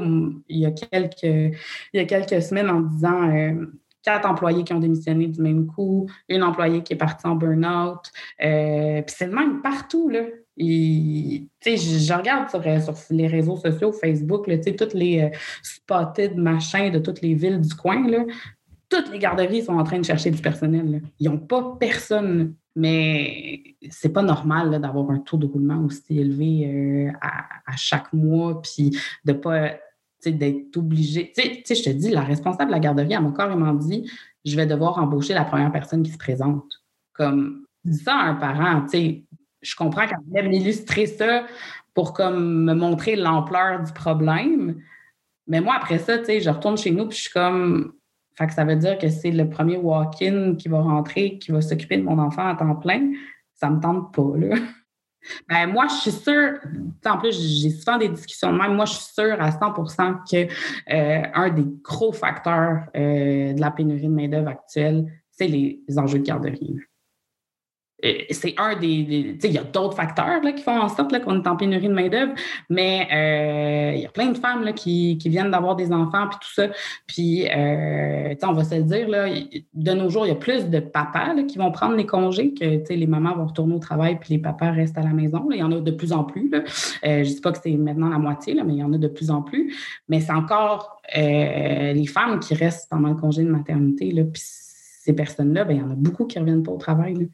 il, y a quelques, il y a quelques semaines en disant euh, quatre employés qui ont démissionné du même coup, une employée qui est partie en burn-out. Euh, puis c'est le même partout. Là. Je, regarde sur, euh, sur, les réseaux sociaux, Facebook, là, toutes les spotted machins de toutes les villes du coin. Là toutes les garderies sont en train de chercher du personnel. Ils n'ont pas personne. Mais c'est pas normal d'avoir un taux de roulement aussi élevé euh, à, chaque mois, puis de pas d'être obligé. Tu sais, je te dis, la responsable de la garderie, elle m'a carrément dit je vais devoir embaucher la première personne qui se présente. Comme, dis ça à un parent, tu sais, je comprends qu'elle voulait m'illustrer ça pour comme me montrer l'ampleur du problème. Mais moi, après ça, tu sais, je retourne chez nous, puis je suis comme, fait que ça veut dire que c'est le premier walk-in qui va rentrer, qui va s'occuper de mon enfant à temps plein. Ça me tente pas, là. Ben, moi, je suis sûre, en plus, j'ai souvent des discussions de même. Moi, je suis sûre à 100 que euh, un des gros facteurs euh, de la pénurie de main-d'œuvre actuelle, c'est les enjeux de garderie. Euh, c'est un des. il y a d'autres facteurs là, qui font en sorte qu'on est en pénurie de main-d'œuvre, mais euh, il y a plein de femmes là, qui, viennent d'avoir des enfants puis tout ça. Puis, euh, on va se le dire, là, de nos jours, il y a plus de papas qui vont prendre les congés que les mamans vont retourner au travail puis les papas restent à la maison. Il y en a de plus en plus. Là. je ne dis pas que c'est maintenant la moitié, là, mais il y en a de plus en plus. Mais c'est encore les femmes qui restent pendant le congé de maternité. Là, puis ces personnes-là, ben, il y en a beaucoup qui ne reviennent pas au travail.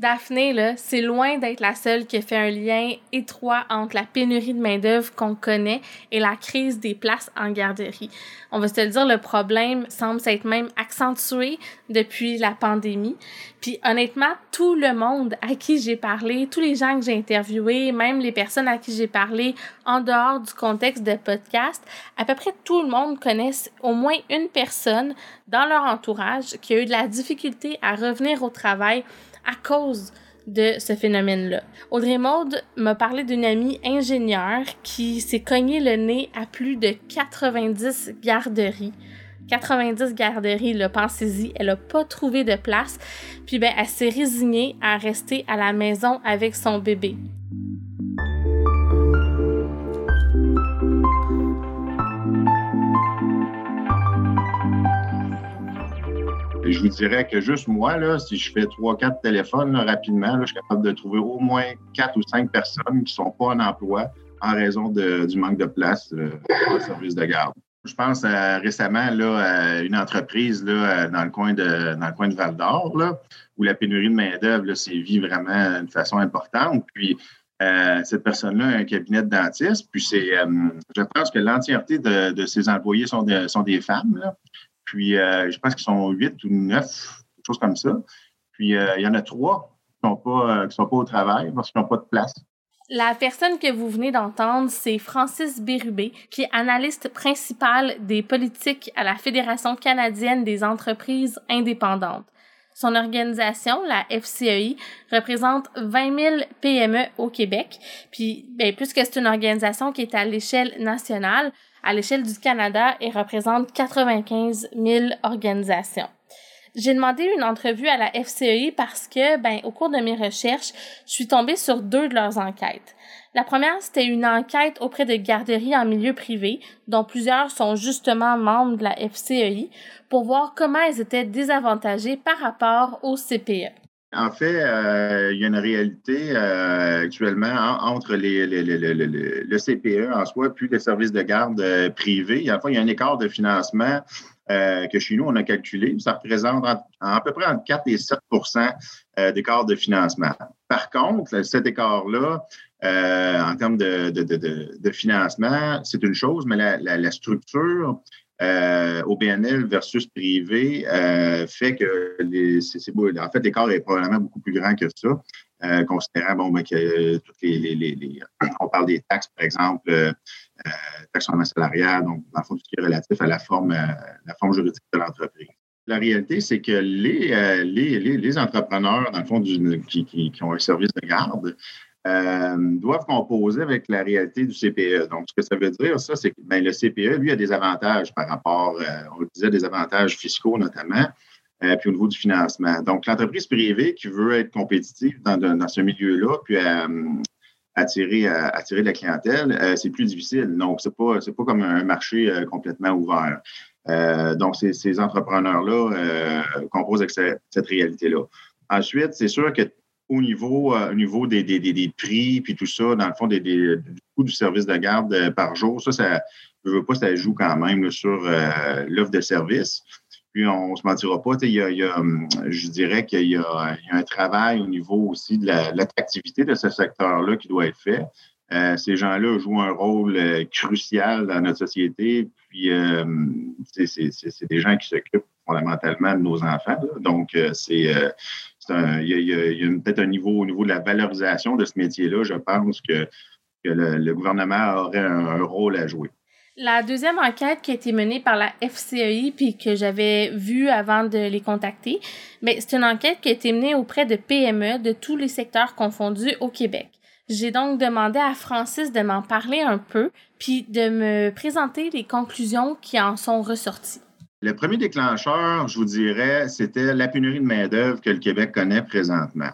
Daphné, là, c'est loin d'être la seule qui a fait un lien étroit entre la pénurie de main-d'œuvre qu'on connaît et la crise des places en garderie. On va se le dire, le problème semble s'être même accentué depuis la pandémie. Puis honnêtement, tout le monde à qui j'ai parlé, tous les gens que j'ai interviewés, même les personnes à qui j'ai parlé en dehors du contexte de podcast, à peu près tout le monde connaisse au moins une personne dans leur entourage qui a eu de la difficulté à revenir au travail à cause de ce phénomène-là. Audrey Maude m'a parlé d'une amie ingénieure qui s'est cogné le nez à plus de 90 garderies. 90 garderies, là, pensez-y, elle n'a pas trouvé de place, puis ben, elle s'est résignée à rester à la maison avec son bébé. Je vous dirais que juste moi, si je fais trois, quatre téléphones rapidement, je suis capable de trouver au moins quatre ou cinq personnes qui ne sont pas en emploi en raison du manque de place euh, au service de garde. Je pense récemment là, à une entreprise dans le coin de Val d'Or, où la pénurie de main-d'œuvre sévit vraiment d'une façon importante. Puis cette personne-là a un cabinet de dentiste, puis c'est, je pense que l'entièreté de, ses employés sont des femmes. Puis je pense qu'ils sont huit ou neuf, quelque chose comme ça. Puis il y en a trois qui ne sont, pas, sont pas au travail parce qu'ils n'ont pas de place. La personne que vous venez d'entendre, c'est Francis Bérubé, qui est analyste principal des politiques à la Fédération canadienne des entreprises indépendantes. Son organisation, la FCEI, représente 20 000 PME au Québec. Puis, ben, puisque c'est une organisation qui est à l'échelle nationale, à l'échelle du Canada, elle représente 95 000 organisations. J'ai demandé une entrevue à la FCEI parce que, ben, au cours de mes recherches, je suis tombée sur deux de leurs enquêtes. La première, c'était une enquête auprès de garderies en milieu privé, dont plusieurs sont justement membres de la FCEI, pour voir comment elles étaient désavantagées par rapport au CPE. En fait, euh, il y a une réalité euh, actuellement entre le CPE en soi puis les services de garde euh, privés. Il y a un écart de financement que chez nous, on a calculé. Ça représente à peu près entre 4 et 7% euh, d'écart de financement. Par contre, cet écart-là, en termes de, financement, c'est une chose, mais la structure euh, au BNL versus privé euh, fait que en fait, l'écart est probablement beaucoup plus grand que ça, euh, considérant bon, ben, que on parle des taxes, par exemple, euh, taxe sur salariale, donc dans le fond, tout ce qui est relatif à la forme, la juridique de l'entreprise. La réalité, c'est que les, entrepreneurs, dans le fond, qui, ont un service de garde, euh, doivent composer avec la réalité du CPE. Donc, ce que ça veut dire, ça, c'est que ben, le CPE, lui, a des avantages par rapport, euh, on le disait, des avantages fiscaux notamment, euh, puis au niveau du financement. Donc, l'entreprise privée qui veut être compétitive dans, dans ce milieu-là, puis attirer, attirer de la clientèle, c'est plus difficile. Donc, c'est pas, c'est pas comme un marché complètement ouvert. donc, ces, ces entrepreneurs-là composent avec cette, cette réalité-là. Ensuite, c'est sûr que au niveau, au niveau des, des, des, prix, puis tout ça, dans le fond, des, des, du coût du service de garde par jour, ça, ça je veux pas, ça joue quand même sur l'offre de service. Puis on ne se mentira pas, il y a, y a, hum, je dirais qu'il y, a un travail au niveau aussi de l'attractivité de ce secteur-là qui doit être fait. Euh, ces gens-là jouent un rôle euh, crucial dans notre société. Puis, euh, c'est des gens qui s'occupent fondamentalement de nos enfants. Donc, euh, c'est euh, il y a, peut-être un niveau au niveau de la valorisation de ce métier-là. Je pense que, le, gouvernement aurait un, un rôle à jouer. La deuxième enquête qui a été menée par la FCEI puis que j'avais vue avant de les contacter, c'est une enquête qui a été menée auprès de PME de tous les secteurs confondus au Québec. J'ai donc demandé à Francis de m'en parler un peu puis de me présenter les conclusions qui en sont ressorties. Le premier déclencheur, je vous dirais, c'était la pénurie de main-d'œuvre que le Québec connaît présentement.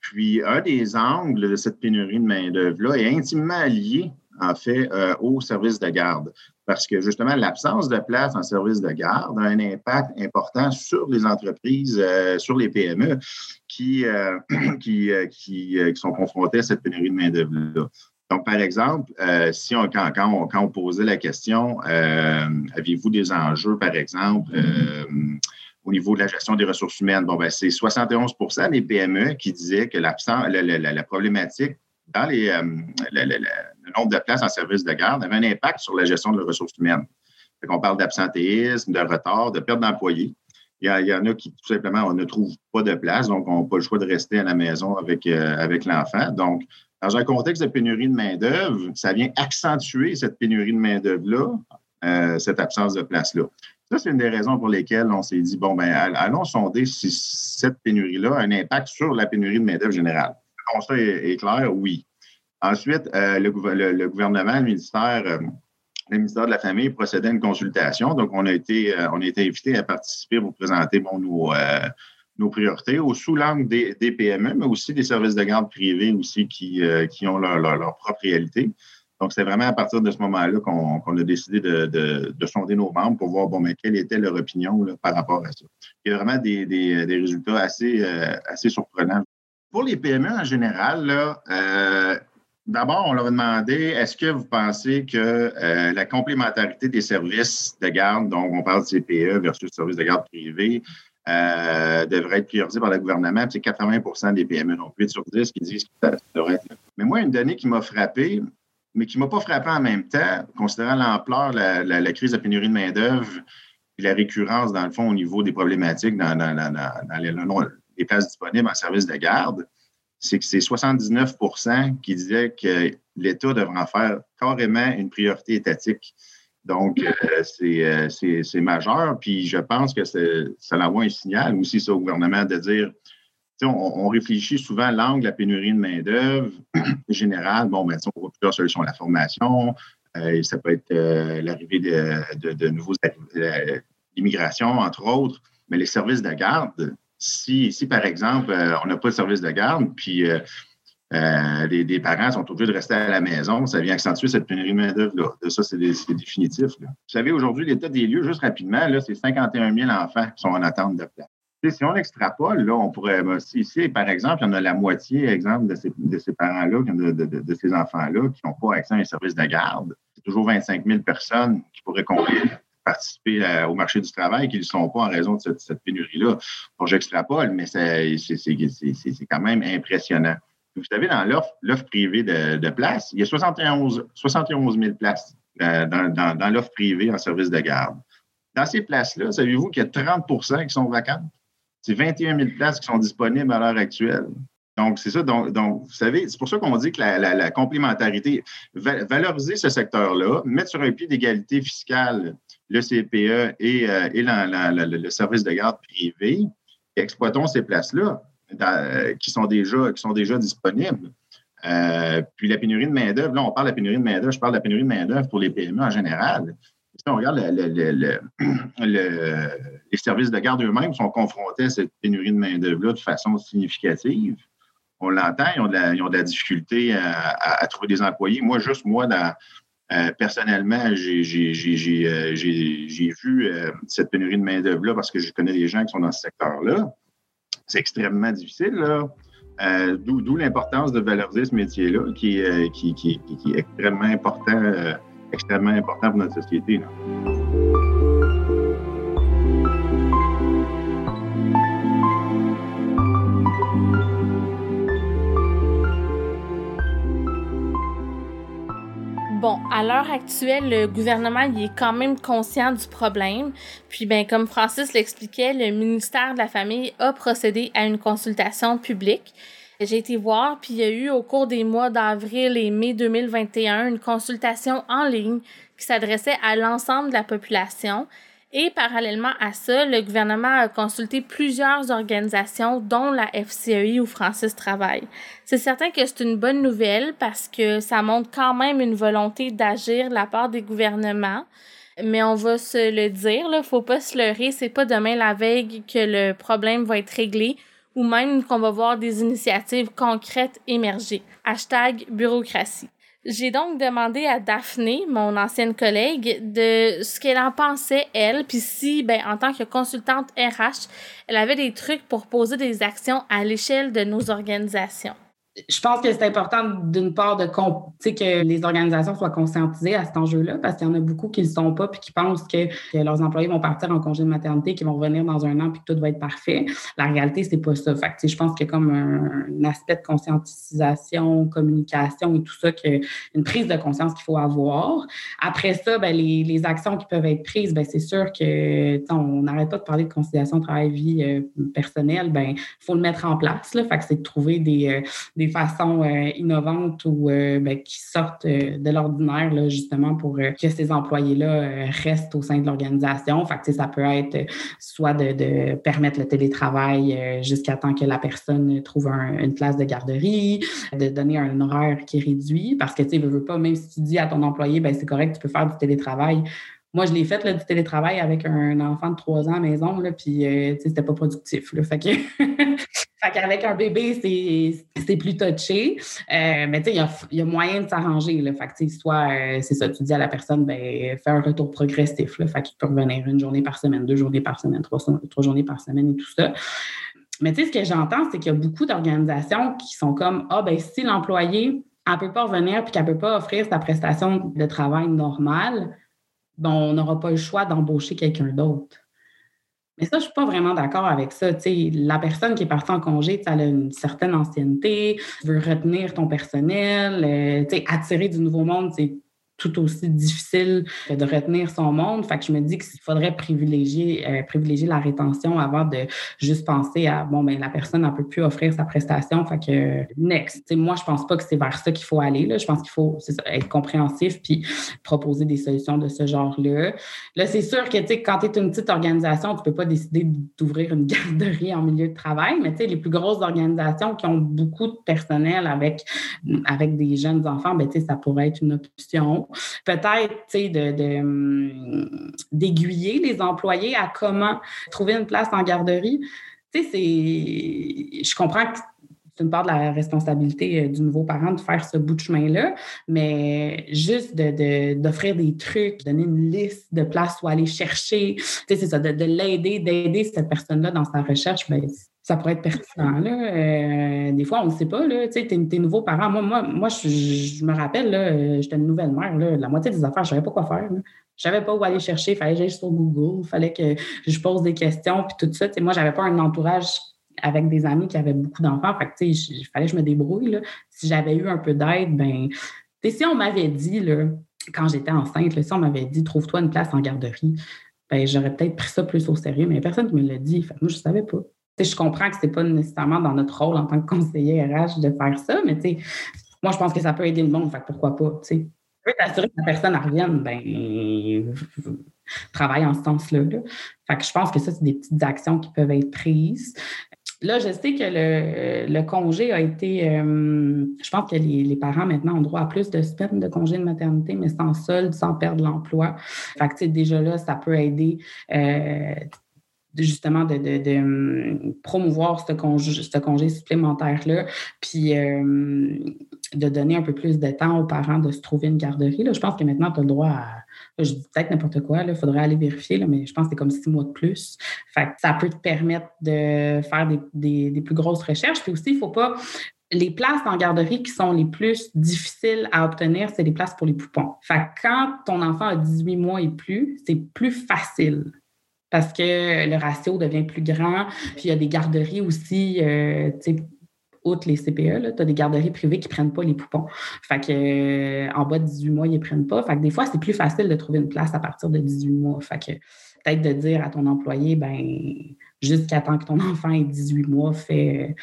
Puis, un des angles de cette pénurie de main-d'œuvre-là est intimement lié en fait, euh, au service de garde. Parce que justement, l'absence de place en service de garde a un impact important sur les entreprises, euh, sur les PME qui, euh, qui, euh, qui, qui, sont confrontées à cette pénurie de main-d'œuvre-là. Donc, par exemple, si on, quand, on, quand on posait la question, avez-vous des enjeux, par exemple, au niveau de la gestion des ressources humaines? Bon, ben, c'est 71% des PME qui disaient que la, la, problématique dans les, euh, le, nombre de places en service de garde avait un impact sur la gestion de la ressources humaines. On parle d'absentéisme, de retard, de perte d'employés. Il il y, en a qui, tout simplement, on ne trouve pas de place, donc on n'a pas le choix de rester à la maison avec, euh, avec l'enfant. Donc, dans un contexte de pénurie de main-d'œuvre, ça vient accentuer cette pénurie de main-d'œuvre-là, euh, cette absence de place-là. Ça, c'est une des raisons pour lesquelles on s'est dit, bon, ben, allons sonder si cette pénurie-là a un impact sur la pénurie de main-d'œuvre générale constat est, clair, oui. Ensuite, euh, le, le, le, gouvernement, le ministère, euh, le ministère de la Famille procédait à une consultation. Donc, on a été, euh, on a été invité à participer pour présenter bon, nos, nos priorités au sous l'angle des, PME, mais aussi des services de garde privés aussi qui, euh, qui ont leur, leur, propre réalité. Donc, c'est vraiment à partir de ce moment-là qu'on qu a décidé de, de, de, sonder nos membres pour voir bon, mais quelle était leur opinion par rapport à ça. Il y a vraiment des, des, résultats assez, assez surprenants. Pour les PME en général, euh, d'abord, on leur a demandé est-ce que vous pensez que euh, la complémentarité des services de garde, donc on parle de CPE versus services de garde privés, euh, devrait être priorisé par le gouvernement. C'est 80% des PME, donc 8 sur 10 qui disent que ça devrait être. Mais moi, une donnée qui m'a frappé, mais qui ne m'a pas frappé en même temps, considérant l'ampleur, la, la, crise de pénurie de main-d'œuvre et la récurrence, dans le fond, au niveau des problématiques dans, les, places disponibles en service de garde, c'est que c'est 79% qui disaient que l'État devrait en faire carrément une priorité étatique. Donc, euh, euh, c'est majeur. Puis je pense que ça envoie un signal aussi au gouvernement de dire, on, on, réfléchit souvent à l'angle la pénurie de main-d'œuvre générale. Bon, mais on voit plusieurs solutions. La formation, euh, ça peut être l'arrivée de, de, nouveaux l'immigration, entre autres. Mais les services de garde, si, si par exemple, on n'a pas de service de garde, puis euh, les, parents sont obligés de rester à la maison. Ça vient accentuer cette pénurie de main-d'œuvre. Ça, c'est définitif. Vous savez, aujourd'hui, l'état des lieux, juste rapidement, c'est 51 000 enfants qui sont en attente de place. si on extrapole, là, on pourrait. Ben, ici, par exemple, il y en a la moitié, exemple, de ces, parents-là, de, ces enfants-là, qui n'ont pas accès à un service de garde. C'est toujours 25 000 personnes qui pourraient participer au marché du travail qui ne le sont pas en raison de cette, pénurie-là. Bon, j'extrapole, mais c'est quand même impressionnant. Vous savez, dans l'offre privée de, places, il y a 71, 71 000 places euh, dans, l'offre privée en service de garde. Dans ces places-là, savez-vous qu'il y a 30% qui sont vacantes? C'est 21 000 places qui sont disponibles à l'heure actuelle. Donc, c'est ça. Donc, vous savez, c'est pour ça qu'on dit que la, complémentarité, valoriser ce secteur-là, mettre sur un pied d'égalité fiscale le CPE et, euh, le service de garde privé, exploitons ces places-là qui, sont déjà, qui sont déjà disponibles. Euh, puis la pénurie de main-d'œuvre, là, on parle de la pénurie de main-d'œuvre, je parle de la pénurie de main-d'œuvre pour les PME en général. Si on regarde les services de garde eux-mêmes sont confrontés à cette pénurie de main-d'œuvre-là de façon significative. On l'entend, ils, ont de la, difficulté à, trouver des employés. Moi, juste moi, euh, personnellement, j'ai euh, vu cette pénurie de main-d'œuvre-là parce que je connais des gens qui sont dans ce secteur-là c'est extrêmement difficile. Euh, d'où l'importance de valoriser ce métier-là, qui, euh, est extrêmement important, euh, extrêmement important pour notre société. Bon, à l'heure actuelle, le gouvernement est quand même conscient du problème. Puis, ben, comme Francis l'expliquait, le ministère de la Famille a procédé à une consultation publique. J'ai été voir, puis il y a eu au cours des mois d'avril et mai 2021 une consultation en ligne qui s'adressait à l'ensemble de la population et parallèlement à ça, le gouvernement a consulté plusieurs organisations, dont la FCEI où Francis travaille. C'est certain que c'est une bonne nouvelle parce que ça montre quand même une volonté d'agir de la part des gouvernements. Mais on va se le dire, là, faut pas se leurrer, c'est pas demain la veille que le problème va être réglé ou même qu'on va voir des initiatives concrètes émerger. Hashtag bureaucratie. J'ai donc demandé à Daphné, mon ancienne collègue, de ce qu'elle en pensait, elle, puis si, ben, en tant que consultante RH, elle avait des trucs pour poser des actions à l'échelle de nos organisations je pense que c'est important d'une part de que les organisations soient conscientisées à cet enjeu-là, parce qu'il y en a beaucoup qui ne le sont pas puis qui pensent que, leurs employés vont partir en congé de maternité, qu'ils vont revenir dans un an puis que tout va être parfait. La réalité, c'est pas ça. Fait je pense qu'il y a comme un, aspect de conscientisation, communication et tout ça, que, une prise de conscience qu'il faut avoir. Après ça, ben, les, actions qui peuvent être prises, ben, c'est sûr que on n'arrête pas de parler de conciliation travail-vie euh, personnelle, ben, faut le mettre en place. Là. Fait que c'est de trouver des, euh, des façons euh, innovantes ou euh, ben, qui sortent euh, de l'ordinaire, justement, pour que ces employés-là restent au sein de l'organisation. Fait ça peut être soit de, permettre le télétravail jusqu'à temps que la personne trouve une place de garderie, de donner un horaire qui est réduit, parce que tu ne veux pas, même si tu dis à ton employé, ben, c'est correct, tu peux faire du télétravail, moi, je l'ai fait, du télétravail avec un enfant de trois ans à maison, puis, euh, c'était pas productif. Là, fait qu'avec un bébé, c'est plus touché. Euh, mais, tu sais, il y a, moyen de s'arranger. Fait que, soit, euh, c'est ça, tu dis à la personne, ben, fais un retour progressif. Là, fait qu'il peut revenir une journée par semaine, deux journées par semaine, trois, journées par semaine et tout ça. Mais, tu sais, ce que j'entends, c'est qu'il y a beaucoup d'organisations qui sont comme, ah, ben, si l'employé, elle peut pas revenir puis qu'elle peut pas offrir sa prestation de travail normale, ben, on n'aura pas le choix d'embaucher quelqu'un d'autre. Mais ça, je suis pas vraiment d'accord avec ça. la personne qui est partie en congé, elle a une certaine ancienneté, veut retenir ton personnel, euh, attirer du nouveau monde, c'est tout aussi difficile de retenir son monde. Fait que je me dis qu'il faudrait privilégier, euh, privilégier la rétention avant de juste penser à bon, ben la personne ne peut plus offrir sa prestation. Fait que next. moi, je pense pas que c'est vers ça qu'il faut aller. Là. Je pense qu'il faut être compréhensif puis proposer des solutions de ce genre-là. Là, c'est sûr que quand tu es une petite organisation, tu peux pas décider d'ouvrir une garderie en milieu de travail, mais les plus grosses organisations qui ont beaucoup de personnel avec, avec des jeunes enfants, ben, ça pourrait être une option peut-être de, hum, d'aiguiller les employés à comment trouver une place en garderie. Tu sais, je comprends que c'est une part de la responsabilité euh, du nouveau parent de faire ce bout de chemin-là, mais juste d'offrir des trucs, donner une liste de places où aller chercher, tu sais, c'est ça, de, l'aider, d'aider cette personne-là dans sa recherche, ben, ça pourrait être pertinent. Là. Euh, des fois, on ne sait pas. Tu sais, t'es, nouveau parent. Moi, moi, moi je, me rappelle, euh, j'étais une nouvelle mère. Là, la moitié des affaires, je ne savais pas quoi faire. Je ne savais pas où aller chercher. Il fallait que j'aille sur Google. Il fallait que je pose des questions. Puis tout ça. Tu sais, moi, je n'avais pas un entourage avec des amis qui avaient beaucoup d'enfants. Fait que, il fallait que je me débrouille. Là. Si j'avais eu un peu d'aide, ben, si on m'avait dit, là, quand j'étais enceinte, si on m'avait dit trouve-toi une place en garderie, ben, j'aurais peut-être pris ça plus au sérieux, mais personne ne me l'a dit. Moi, je ne savais pas je comprends que ce n'est pas nécessairement dans notre rôle en tant que conseiller RH de faire ça, mais moi, je pense que ça peut aider le monde, fait pourquoi pas, tu veux t'assurer que la personne revienne, ben, travaille en ce sens-là. Je pense que ça, c'est des petites actions qui peuvent être prises. Là, je sais que le, congé a été. Euh, je pense que les, parents maintenant ont droit à plus de semaines de congé de maternité, mais sans solde, sans perdre l'emploi. Fait déjà là, ça peut aider. Euh, justement de, de, hum, promouvoir ce congé, supplémentaire-là, puis euh, de donner un peu plus de temps aux parents de se trouver une garderie. Là. Je pense que maintenant, tu as le droit à. Je dis peut-être n'importe quoi, il faudrait aller vérifier, là, mais je pense que c'est comme six mois de plus. Fait ça peut te permettre de faire des, plus grosses recherches. Puis aussi, il ne faut pas les places en garderie qui sont les plus difficiles à obtenir, c'est les places pour les poupons. Fait quand ton enfant a 18 mois et plus, c'est plus facile parce que le ratio devient plus grand. Puis il y a des garderies aussi, euh, tu sais, outre les CPE, tu as des garderies privées qui ne prennent pas les poupons. Fait que euh, en bas de 18 mois, ils ne prennent pas. Fait que des fois, c'est plus facile de trouver une place à partir de 18 mois. Fait que peut-être de dire à ton employé, ben jusqu'à temps que ton enfant ait 18 mois, fait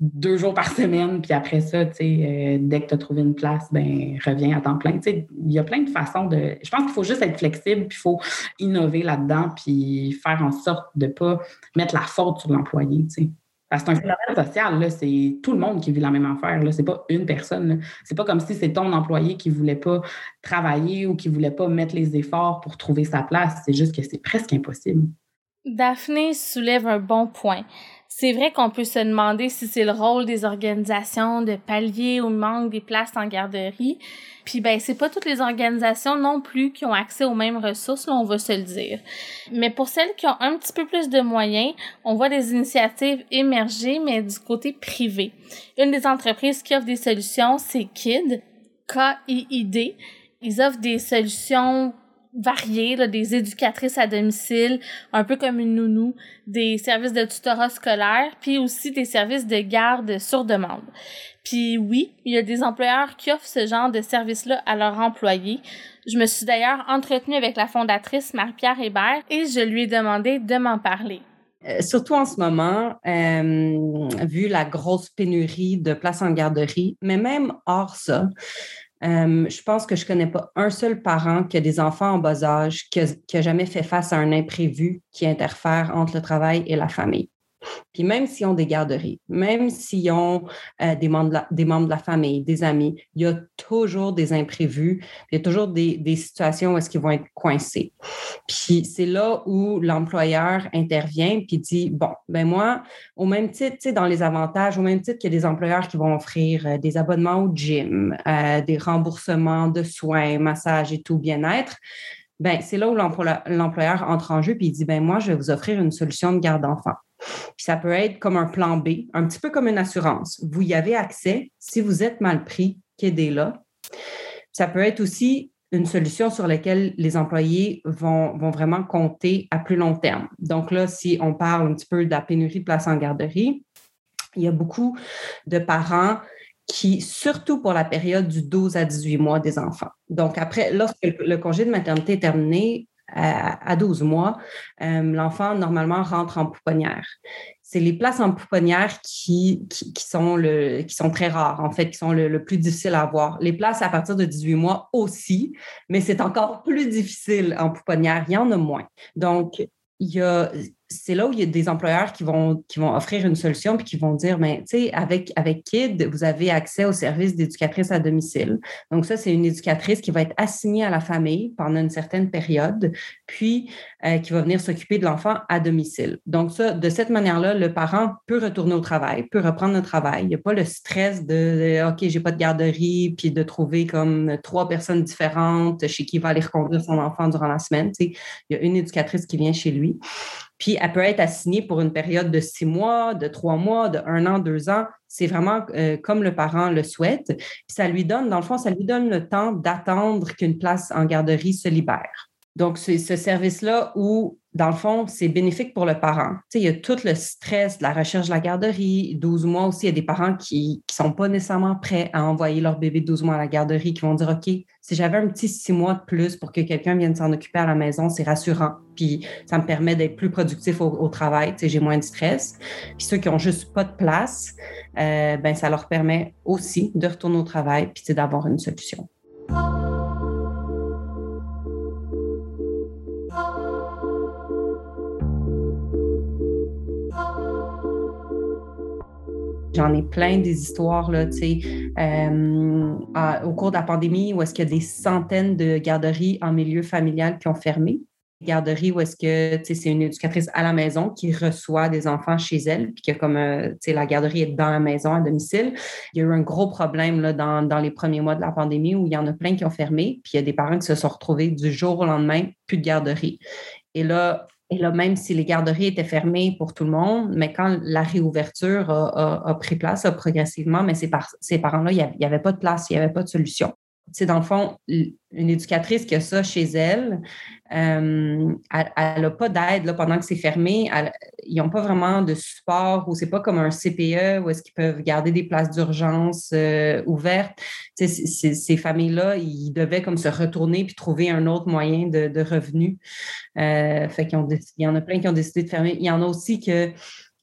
deux jours par semaine, puis après ça, tu sais, euh, dès que tu as trouvé une place, ben reviens à temps plein. Tu sais, il y a plein de façons de. Je pense qu'il faut juste être flexible, puis il faut innover là-dedans, puis faire en sorte de ne pas mettre la faute sur l'employé. Tu sais. Parce que c'est un phénomène social, là, c'est tout le monde qui vit la même affaire. Là. C'est pas une personne. C'est pas comme si c'est ton employé qui voulait pas travailler ou qui voulait pas mettre les efforts pour trouver sa place. C'est juste que c'est presque impossible. Daphné soulève un bon point. C'est vrai qu'on peut se demander si c'est le rôle des organisations de pallier au manque des places en garderie. Puis ben c'est pas toutes les organisations non plus qui ont accès aux mêmes ressources, là, on va se le dire. Mais pour celles qui ont un petit peu plus de moyens, on voit des initiatives émerger mais du côté privé. Une des entreprises qui offre des solutions, c'est KID, K-I-I-D. Ils offrent des solutions variées, des éducatrices à domicile, un peu comme une nounou, des services de tutorat scolaire, puis aussi des services de garde sur demande. Puis oui, il y a des employeurs qui offrent ce genre de service-là à leurs employés. Je me suis d'ailleurs entretenue avec la fondatrice Marie-Pierre Hébert et je lui ai demandé de m'en parler. Euh, surtout en ce moment, euh, vu la grosse pénurie de places en garderie, mais même hors ça, je pense que je ne connais pas un seul parent qui a des enfants en bas âge qui n'a jamais fait face à un imprévu qui interfère entre le travail et la famille. Puis même s'ils ont des garderies, même s'ils ont euh, des, membres de la, des membres de la famille, des amis, il y a toujours des imprévus, il y a toujours des, des situations où est-ce qu'ils vont être coincés. Puis c'est là où l'employeur intervient puis dit, bon, ben moi, au même titre, tu sais, dans les avantages, au même titre qu'il y a des employeurs qui vont offrir euh, des abonnements au gym, euh, des remboursements de soins, massages et tout bien-être, ben, c'est là où l'employeur entre en jeu puis il dit, ben moi, je vais vous offrir une solution de garde d'enfant. Puis ça peut être comme un plan B, un petit peu comme une assurance. Vous y avez accès si vous êtes mal pris, qu'aidez là. Ça peut être aussi une solution sur laquelle les employés vont, vont vraiment compter à plus long terme. Donc là, si on parle un petit peu de la pénurie de places en garderie, il y a beaucoup de parents qui, surtout pour la période du 12 à 18 mois des enfants. Donc, après, lorsque le congé de maternité est terminé, à, 12 mois, euh, l'enfant normalement rentre en pouponnière. C'est les places en pouponnière qui, qui, sont le, qui sont très rares, en fait, qui sont le, le, plus difficiles à avoir. Les places à partir de 18 mois aussi, mais c'est encore plus difficile en pouponnière. Il y en a moins. Donc, il y a, c'est là où il y a des employeurs qui vont, qui vont offrir une solution puis qui vont dire, mais tu sais, avec, avec KID, vous avez accès au service d'éducatrice à domicile. Donc, ça, c'est une éducatrice qui va être assignée à la famille pendant une certaine période, puis euh, qui va venir s'occuper de l'enfant à domicile. Donc, ça, de cette manière-là, le parent peut retourner au travail, peut reprendre le travail. Il n'y a pas le stress de, OK, j'ai pas de garderie, puis de trouver comme trois personnes différentes chez qui il va aller reconduire son enfant durant la semaine. Tu sais, il y a une éducatrice qui vient chez lui. Puis elle peut être assignée pour une période de six mois, de trois mois, de un an, deux ans. C'est vraiment euh, comme le parent le souhaite. Puis ça lui donne, dans le fond, ça lui donne le temps d'attendre qu'une place en garderie se libère. Donc, c'est ce service-là où, dans le fond, c'est bénéfique pour le parent. Tu sais, il y a tout le stress de la recherche de la garderie. 12 mois aussi, il y a des parents qui ne sont pas nécessairement prêts à envoyer leur bébé 12 mois à la garderie, qui vont dire, OK, si j'avais un petit six mois de plus pour que quelqu'un vienne s'en occuper à la maison, c'est rassurant. Puis ça me permet d'être plus productif au, travail. Tu sais, j'ai moins de stress. Puis ceux qui ont juste pas de place, euh, ben ça leur permet aussi de retourner au travail puis d'avoir une solution. J'en ai plein des histoires là, euh, au cours de la pandémie où est-ce qu'il y a des centaines de garderies en milieu familial qui ont fermé. Garderie où est-ce que c'est une éducatrice à la maison qui reçoit des enfants chez elle, puis que comme euh, la garderie est dans la maison à domicile. Il y a eu un gros problème là, dans, dans les premiers mois de la pandémie où il y en a plein qui ont fermé, puis il y a des parents qui se sont retrouvés du jour au lendemain, plus de garderie. Et là, et là, même si les garderies étaient fermées pour tout le monde, mais quand la réouverture a, pris place progressivement, mais ces, parents-là, il n'y avait pas de place, il n'y avait pas de solution c'est dans le fond, une éducatrice qui a ça chez elle, euh, elle n'a pas d'aide pendant que c'est fermé. ils n'ont pas vraiment de support ou c'est pas comme un CPE où est-ce qu'ils peuvent garder des places d'urgence euh, ouvertes. ces familles-là, ils devaient comme se retourner puis trouver un autre moyen de, de revenu. Euh, fait y en a plein qui ont décidé de fermer. Il y en a aussi que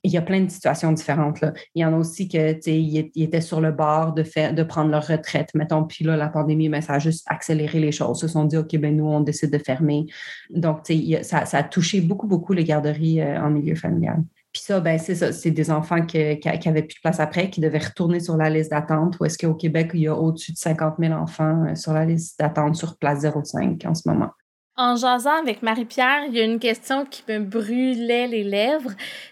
il y a plein de situations différentes. Là. Il y en a aussi que ils étaient sur le bord de faire de prendre leur retraite. Mettons, puis là, la pandémie, mais ben, ça a juste accéléré les choses. Ils se sont dit, OK, ben nous, on décide de fermer. Donc, ça, ça a touché beaucoup, beaucoup les garderies euh, en milieu familial. Puis ça, ben c'est ça, c'est des enfants qui n'avaient plus de place après, qui devaient retourner sur la liste d'attente. Ou est-ce qu'au Québec, il y a au-dessus de 50 000 enfants euh, sur la liste d'attente sur place 05 en ce moment? En jasant avec Marie-Pierre, il y a une question qui me brûlait les lèvres.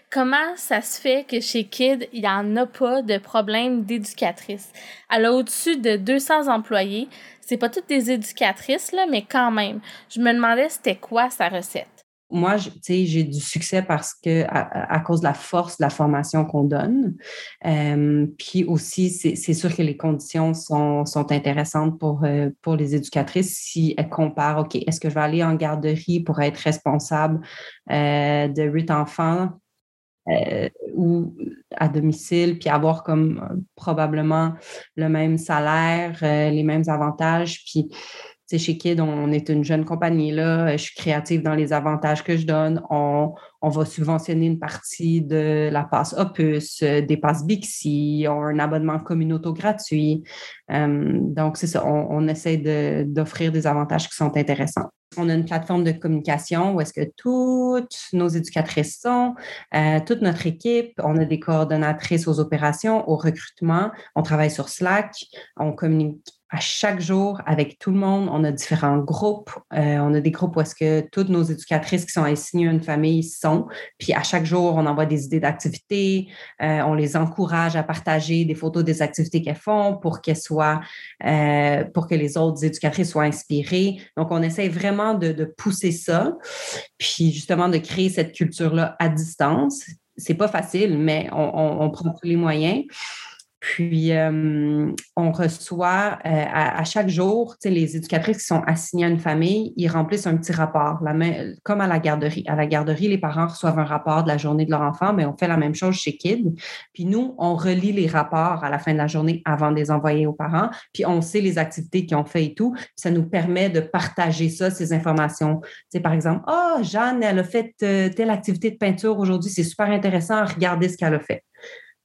Comment ça se fait que chez Kid, il n'y en a pas de problème d'éducatrice? Elle a au-dessus de 200 employés. C'est pas toutes des éducatrices, là, mais quand même. Je me demandais c'était quoi sa recette moi, j'ai du succès parce que à, cause de la force de la formation qu'on donne. Euh, puis aussi, c'est sûr que les conditions sont, sont intéressantes pour, euh, pour les éducatrices si elles comparent, OK, est-ce que je vais aller en garderie pour être responsable euh, de huit enfants ou à domicile, puis avoir comme probablement le même salaire, les mêmes avantages, puis chez Kid, on est une jeune compagnie, là. Je suis créative dans les avantages que je donne. On, va subventionner une partie de la passe Opus, euh, des passes Bixi, on a un abonnement communautaire gratuit. Euh, donc, c'est ça, on, essaie d'offrir des avantages qui sont intéressants. On a une plateforme de communication où est-ce que toutes nos éducatrices sont, euh, toute notre équipe, on a des coordonnatrices aux opérations, au recrutement, on travaille sur Slack, on communique à chaque jour avec tout le monde. On a différents groupes. Euh, on a des groupes où est-ce que toutes nos éducatrices qui sont assignées à une famille sont. Puis à chaque jour, on envoie des idées d'activités. Euh, on les encourage à partager des photos des activités qu'elles font pour qu'elles soient, euh, pour que les autres éducatrices soient inspirées. Donc, on essaie vraiment de, pousser ça. Puis justement, de créer cette culture-là à distance. C'est pas facile, mais on prend tous les moyens. Puis, euh, on reçoit euh, à, chaque jour, les éducatrices qui sont assignées à une famille, ils remplissent un petit rapport, comme à la garderie. À la garderie, les parents reçoivent un rapport de la journée de leur enfant, mais on fait la même chose chez Kid. Puis nous, on relit les rapports à la fin de la journée avant de les envoyer aux parents. Puis on sait les activités qu'ils ont fait et tout. ça nous permet de partager ça, ces informations. sais, par exemple, oh, Jeanne, elle a fait euh, telle activité de peinture aujourd'hui, c'est super intéressant, regardez ce qu'elle a fait.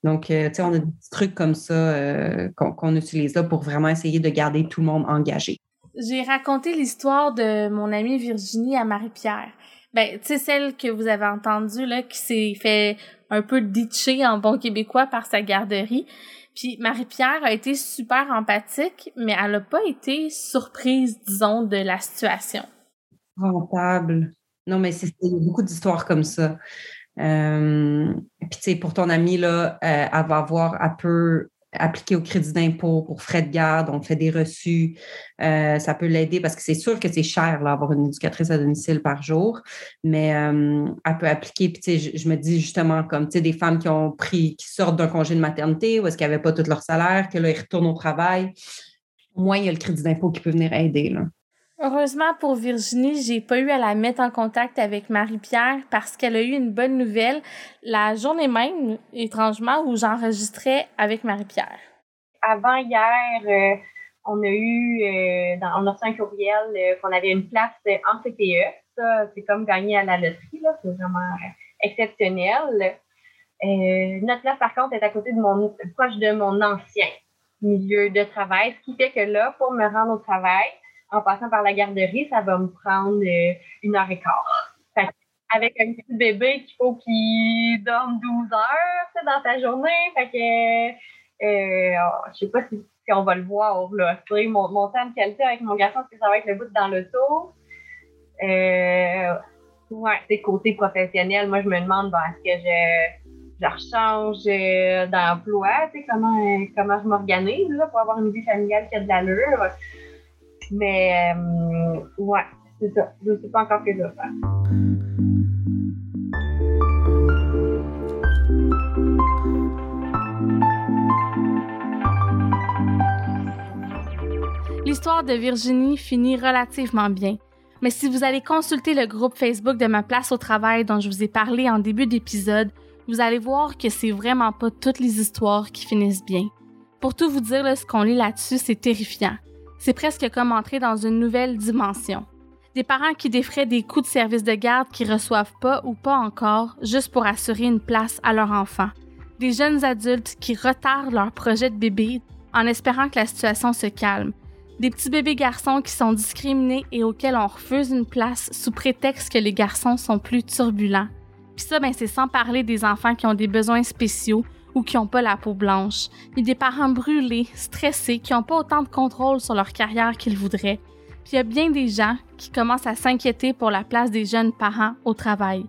Donc, euh, tu sais, on a des trucs comme ça euh, qu'on utilise là pour vraiment essayer de garder tout le monde engagé. J'ai raconté l'histoire de mon amie Virginie à Marie-Pierre. Ben, tu sais, celle que vous avez entendue, là, qui s'est fait un peu ditcher en bon québécois par sa garderie. Puis Marie-Pierre a été super empathique, mais elle n'a pas été surprise, disons, de la situation. Rentable. Non, mais c'est beaucoup d'histoires comme ça. Euh, puis, tu sais, pour ton amie, là, euh, elle va avoir, elle peut appliquer au crédit d'impôt pour frais de garde, on fait des reçus. Euh, ça peut l'aider parce que c'est sûr que c'est cher là, avoir une éducatrice à domicile par jour, mais elle peut appliquer. Puis, tu sais, je, me dis justement comme, tu sais, des femmes qui ont pris, qui sortent d'un congé de maternité ou est-ce qu'elles n'avaient pas tout leur salaire, que là, ils retournent au travail. Au moins, il y a le crédit d'impôt qui peut venir aider. Là. Heureusement pour Virginie, j'ai pas eu à la mettre en contact avec Marie-Pierre parce qu'elle a eu une bonne nouvelle la journée même, étrangement, où j'enregistrais avec Marie-Pierre. Avant hier, euh, on a eu, euh, dans, on a reçu un courriel euh, qu'on avait une place en CPE. Ça, c'est comme gagner à la loterie, là. C'est vraiment exceptionnel. notre place, par contre, est à côté de mon, proche de mon ancien milieu de travail, ce qui fait que là, pour me rendre au travail, en passant par la garderie, ça va me prendre euh, une heure et quart. avec un petit bébé qu'il faut qu'il dorme 12 heures dans sa journée. Fait que euh, oh, je sais pas si, on va le voir là. Mon, mon temps de qualité avec mon garçon, est-ce que ça va être le bout dans le? Euh, ouais, c'est côté professionnel. Moi, je me demande est-ce que je, je rechange euh, d'emploi, comment, comment je m'organise pour avoir une vie familiale qui a de l'allure? Mais euh, ouais, c'est ça. Je ne sais pas encore ce que je vais faire. L'histoire de Virginie finit relativement bien. Mais si vous allez consulter le groupe Facebook de ma place au travail dont je vous ai parlé en début d'épisode, vous allez voir que c'est vraiment pas toutes les histoires qui finissent bien. Pour tout vous dire, ce qu'on lit là-dessus, c'est terrifiant. C'est presque comme entrer dans une nouvelle dimension. Des parents qui défraient des coûts de service de garde qui reçoivent pas ou pas encore juste pour assurer une place à leur enfant. Des jeunes adultes qui retardent leur projet de bébé en espérant que la situation se calme. Des petits bébés garçons qui sont discriminés et auxquels on refuse une place sous prétexte que les garçons sont plus turbulents. Puis ça, ben, c'est sans parler des enfants qui ont des besoins spéciaux ou qui n'ont pas la peau blanche, ni des parents brûlés, stressés, qui n'ont pas autant de contrôle sur leur carrière qu'ils voudraient. Puis il y a bien des gens qui commencent à s'inquiéter pour la place des jeunes parents au travail.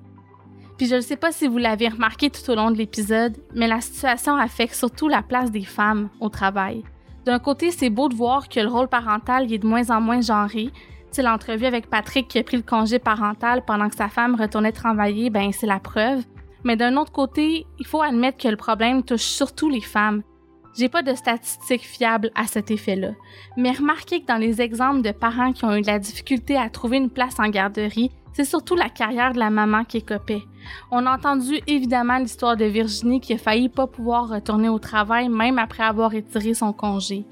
Puis je ne sais pas si vous l'avez remarqué tout au long de l'épisode, mais la situation affecte surtout la place des femmes au travail. D'un côté, c'est beau de voir que le rôle parental est de moins en moins genré. Tu l'entrevue avec Patrick qui a pris le congé parental pendant que sa femme retournait travailler, ben c'est la preuve. Mais d'un autre côté, il faut admettre que le problème touche surtout les femmes. J'ai pas de statistiques fiables à cet effet-là, mais remarquez que dans les exemples de parents qui ont eu de la difficulté à trouver une place en garderie, c'est surtout la carrière de la maman qui copée. On a entendu évidemment l'histoire de Virginie qui a failli pas pouvoir retourner au travail même après avoir retiré son congé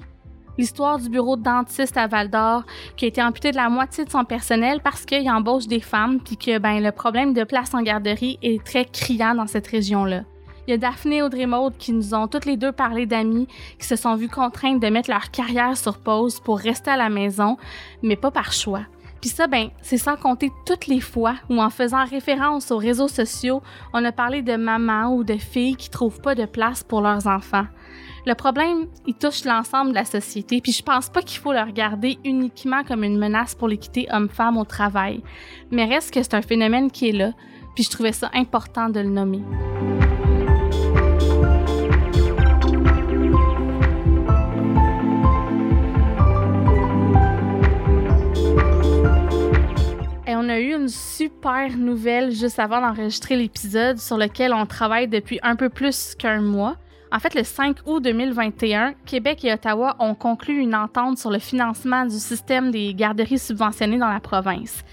l'histoire du bureau de dentiste à Val d'Or qui a été amputé de la moitié de son personnel parce qu'il embauche des femmes puis que ben, le problème de place en garderie est très criant dans cette région-là. Il y a Daphné et Audrey Maud qui nous ont toutes les deux parlé d'amis qui se sont vues contraintes de mettre leur carrière sur pause pour rester à la maison, mais pas par choix. Puis ça, ben, c'est sans compter toutes les fois où, en faisant référence aux réseaux sociaux, on a parlé de mamans ou de filles qui trouvent pas de place pour leurs enfants. Le problème, il touche l'ensemble de la société, puis je pense pas qu'il faut le regarder uniquement comme une menace pour l'équité homme-femme au travail. Mais reste que c'est un phénomène qui est là, puis je trouvais ça important de le nommer. Et on a eu une super nouvelle juste avant d'enregistrer l'épisode sur lequel on travaille depuis un peu plus qu'un mois. En fait, le 5 août 2021, Québec et Ottawa ont conclu une entente sur le financement du système des garderies subventionnées dans la province.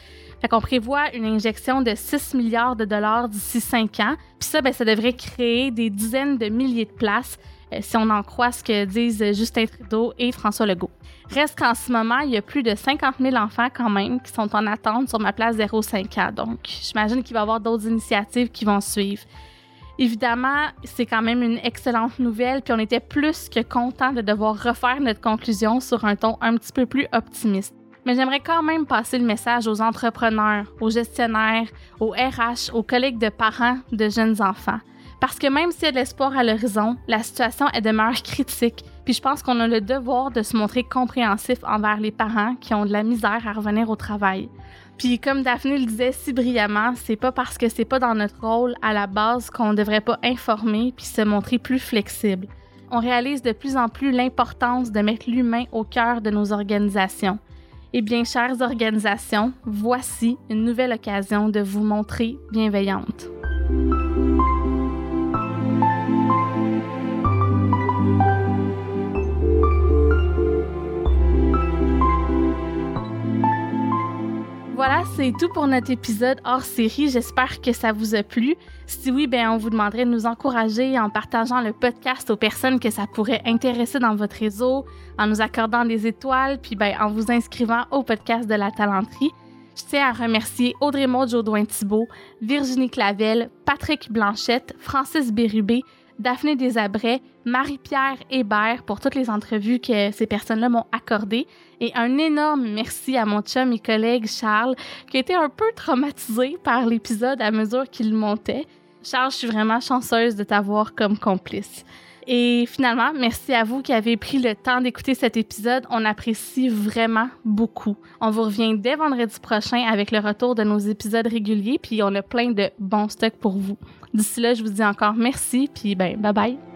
Fait qu'on prévoit une injection de 6 milliards de dollars d'ici 5 ans. Puis ça, ben, ça devrait créer des dizaines de milliers de places, euh, si on en croit ce que disent Justin Trudeau et François Legault. Reste qu'en ce moment, il y a plus de 50 000 enfants quand même qui sont en attente sur ma place 0,5 ans. Donc, j'imagine qu'il va y avoir d'autres initiatives qui vont suivre. Évidemment, c'est quand même une excellente nouvelle, puis on était plus que content de devoir refaire notre conclusion sur un ton un petit peu plus optimiste. Mais j'aimerais quand même passer le message aux entrepreneurs, aux gestionnaires, aux RH, aux collègues de parents de jeunes enfants. Parce que même s'il y a de l'espoir à l'horizon, la situation est demeure critique. Puis je pense qu'on a le devoir de se montrer compréhensif envers les parents qui ont de la misère à revenir au travail. Puis comme Daphné le disait si brillamment, c'est pas parce que c'est pas dans notre rôle à la base qu'on devrait pas informer puis se montrer plus flexible. On réalise de plus en plus l'importance de mettre l'humain au cœur de nos organisations. Eh bien, chères organisations, voici une nouvelle occasion de vous montrer bienveillante. Voilà, c'est tout pour notre épisode hors série. J'espère que ça vous a plu. Si oui, ben on vous demanderait de nous encourager en partageant le podcast aux personnes que ça pourrait intéresser dans votre réseau, en nous accordant des étoiles, puis ben en vous inscrivant au podcast de la talenterie. Je tiens à remercier Audrey Maud Jodoin-Thibault, Virginie Clavel, Patrick Blanchette, Francis Bérubé, Daphné Desabrais, Marie-Pierre Hébert pour toutes les entrevues que ces personnes-là m'ont accordées. Et un énorme merci à mon chum et collègue Charles, qui été un peu traumatisé par l'épisode à mesure qu'il montait. Charles, je suis vraiment chanceuse de t'avoir comme complice. Et finalement, merci à vous qui avez pris le temps d'écouter cet épisode. On apprécie vraiment beaucoup. On vous revient dès vendredi prochain avec le retour de nos épisodes réguliers, puis on a plein de bons stocks pour vous. D'ici là, je vous dis encore merci, puis ben, bye bye.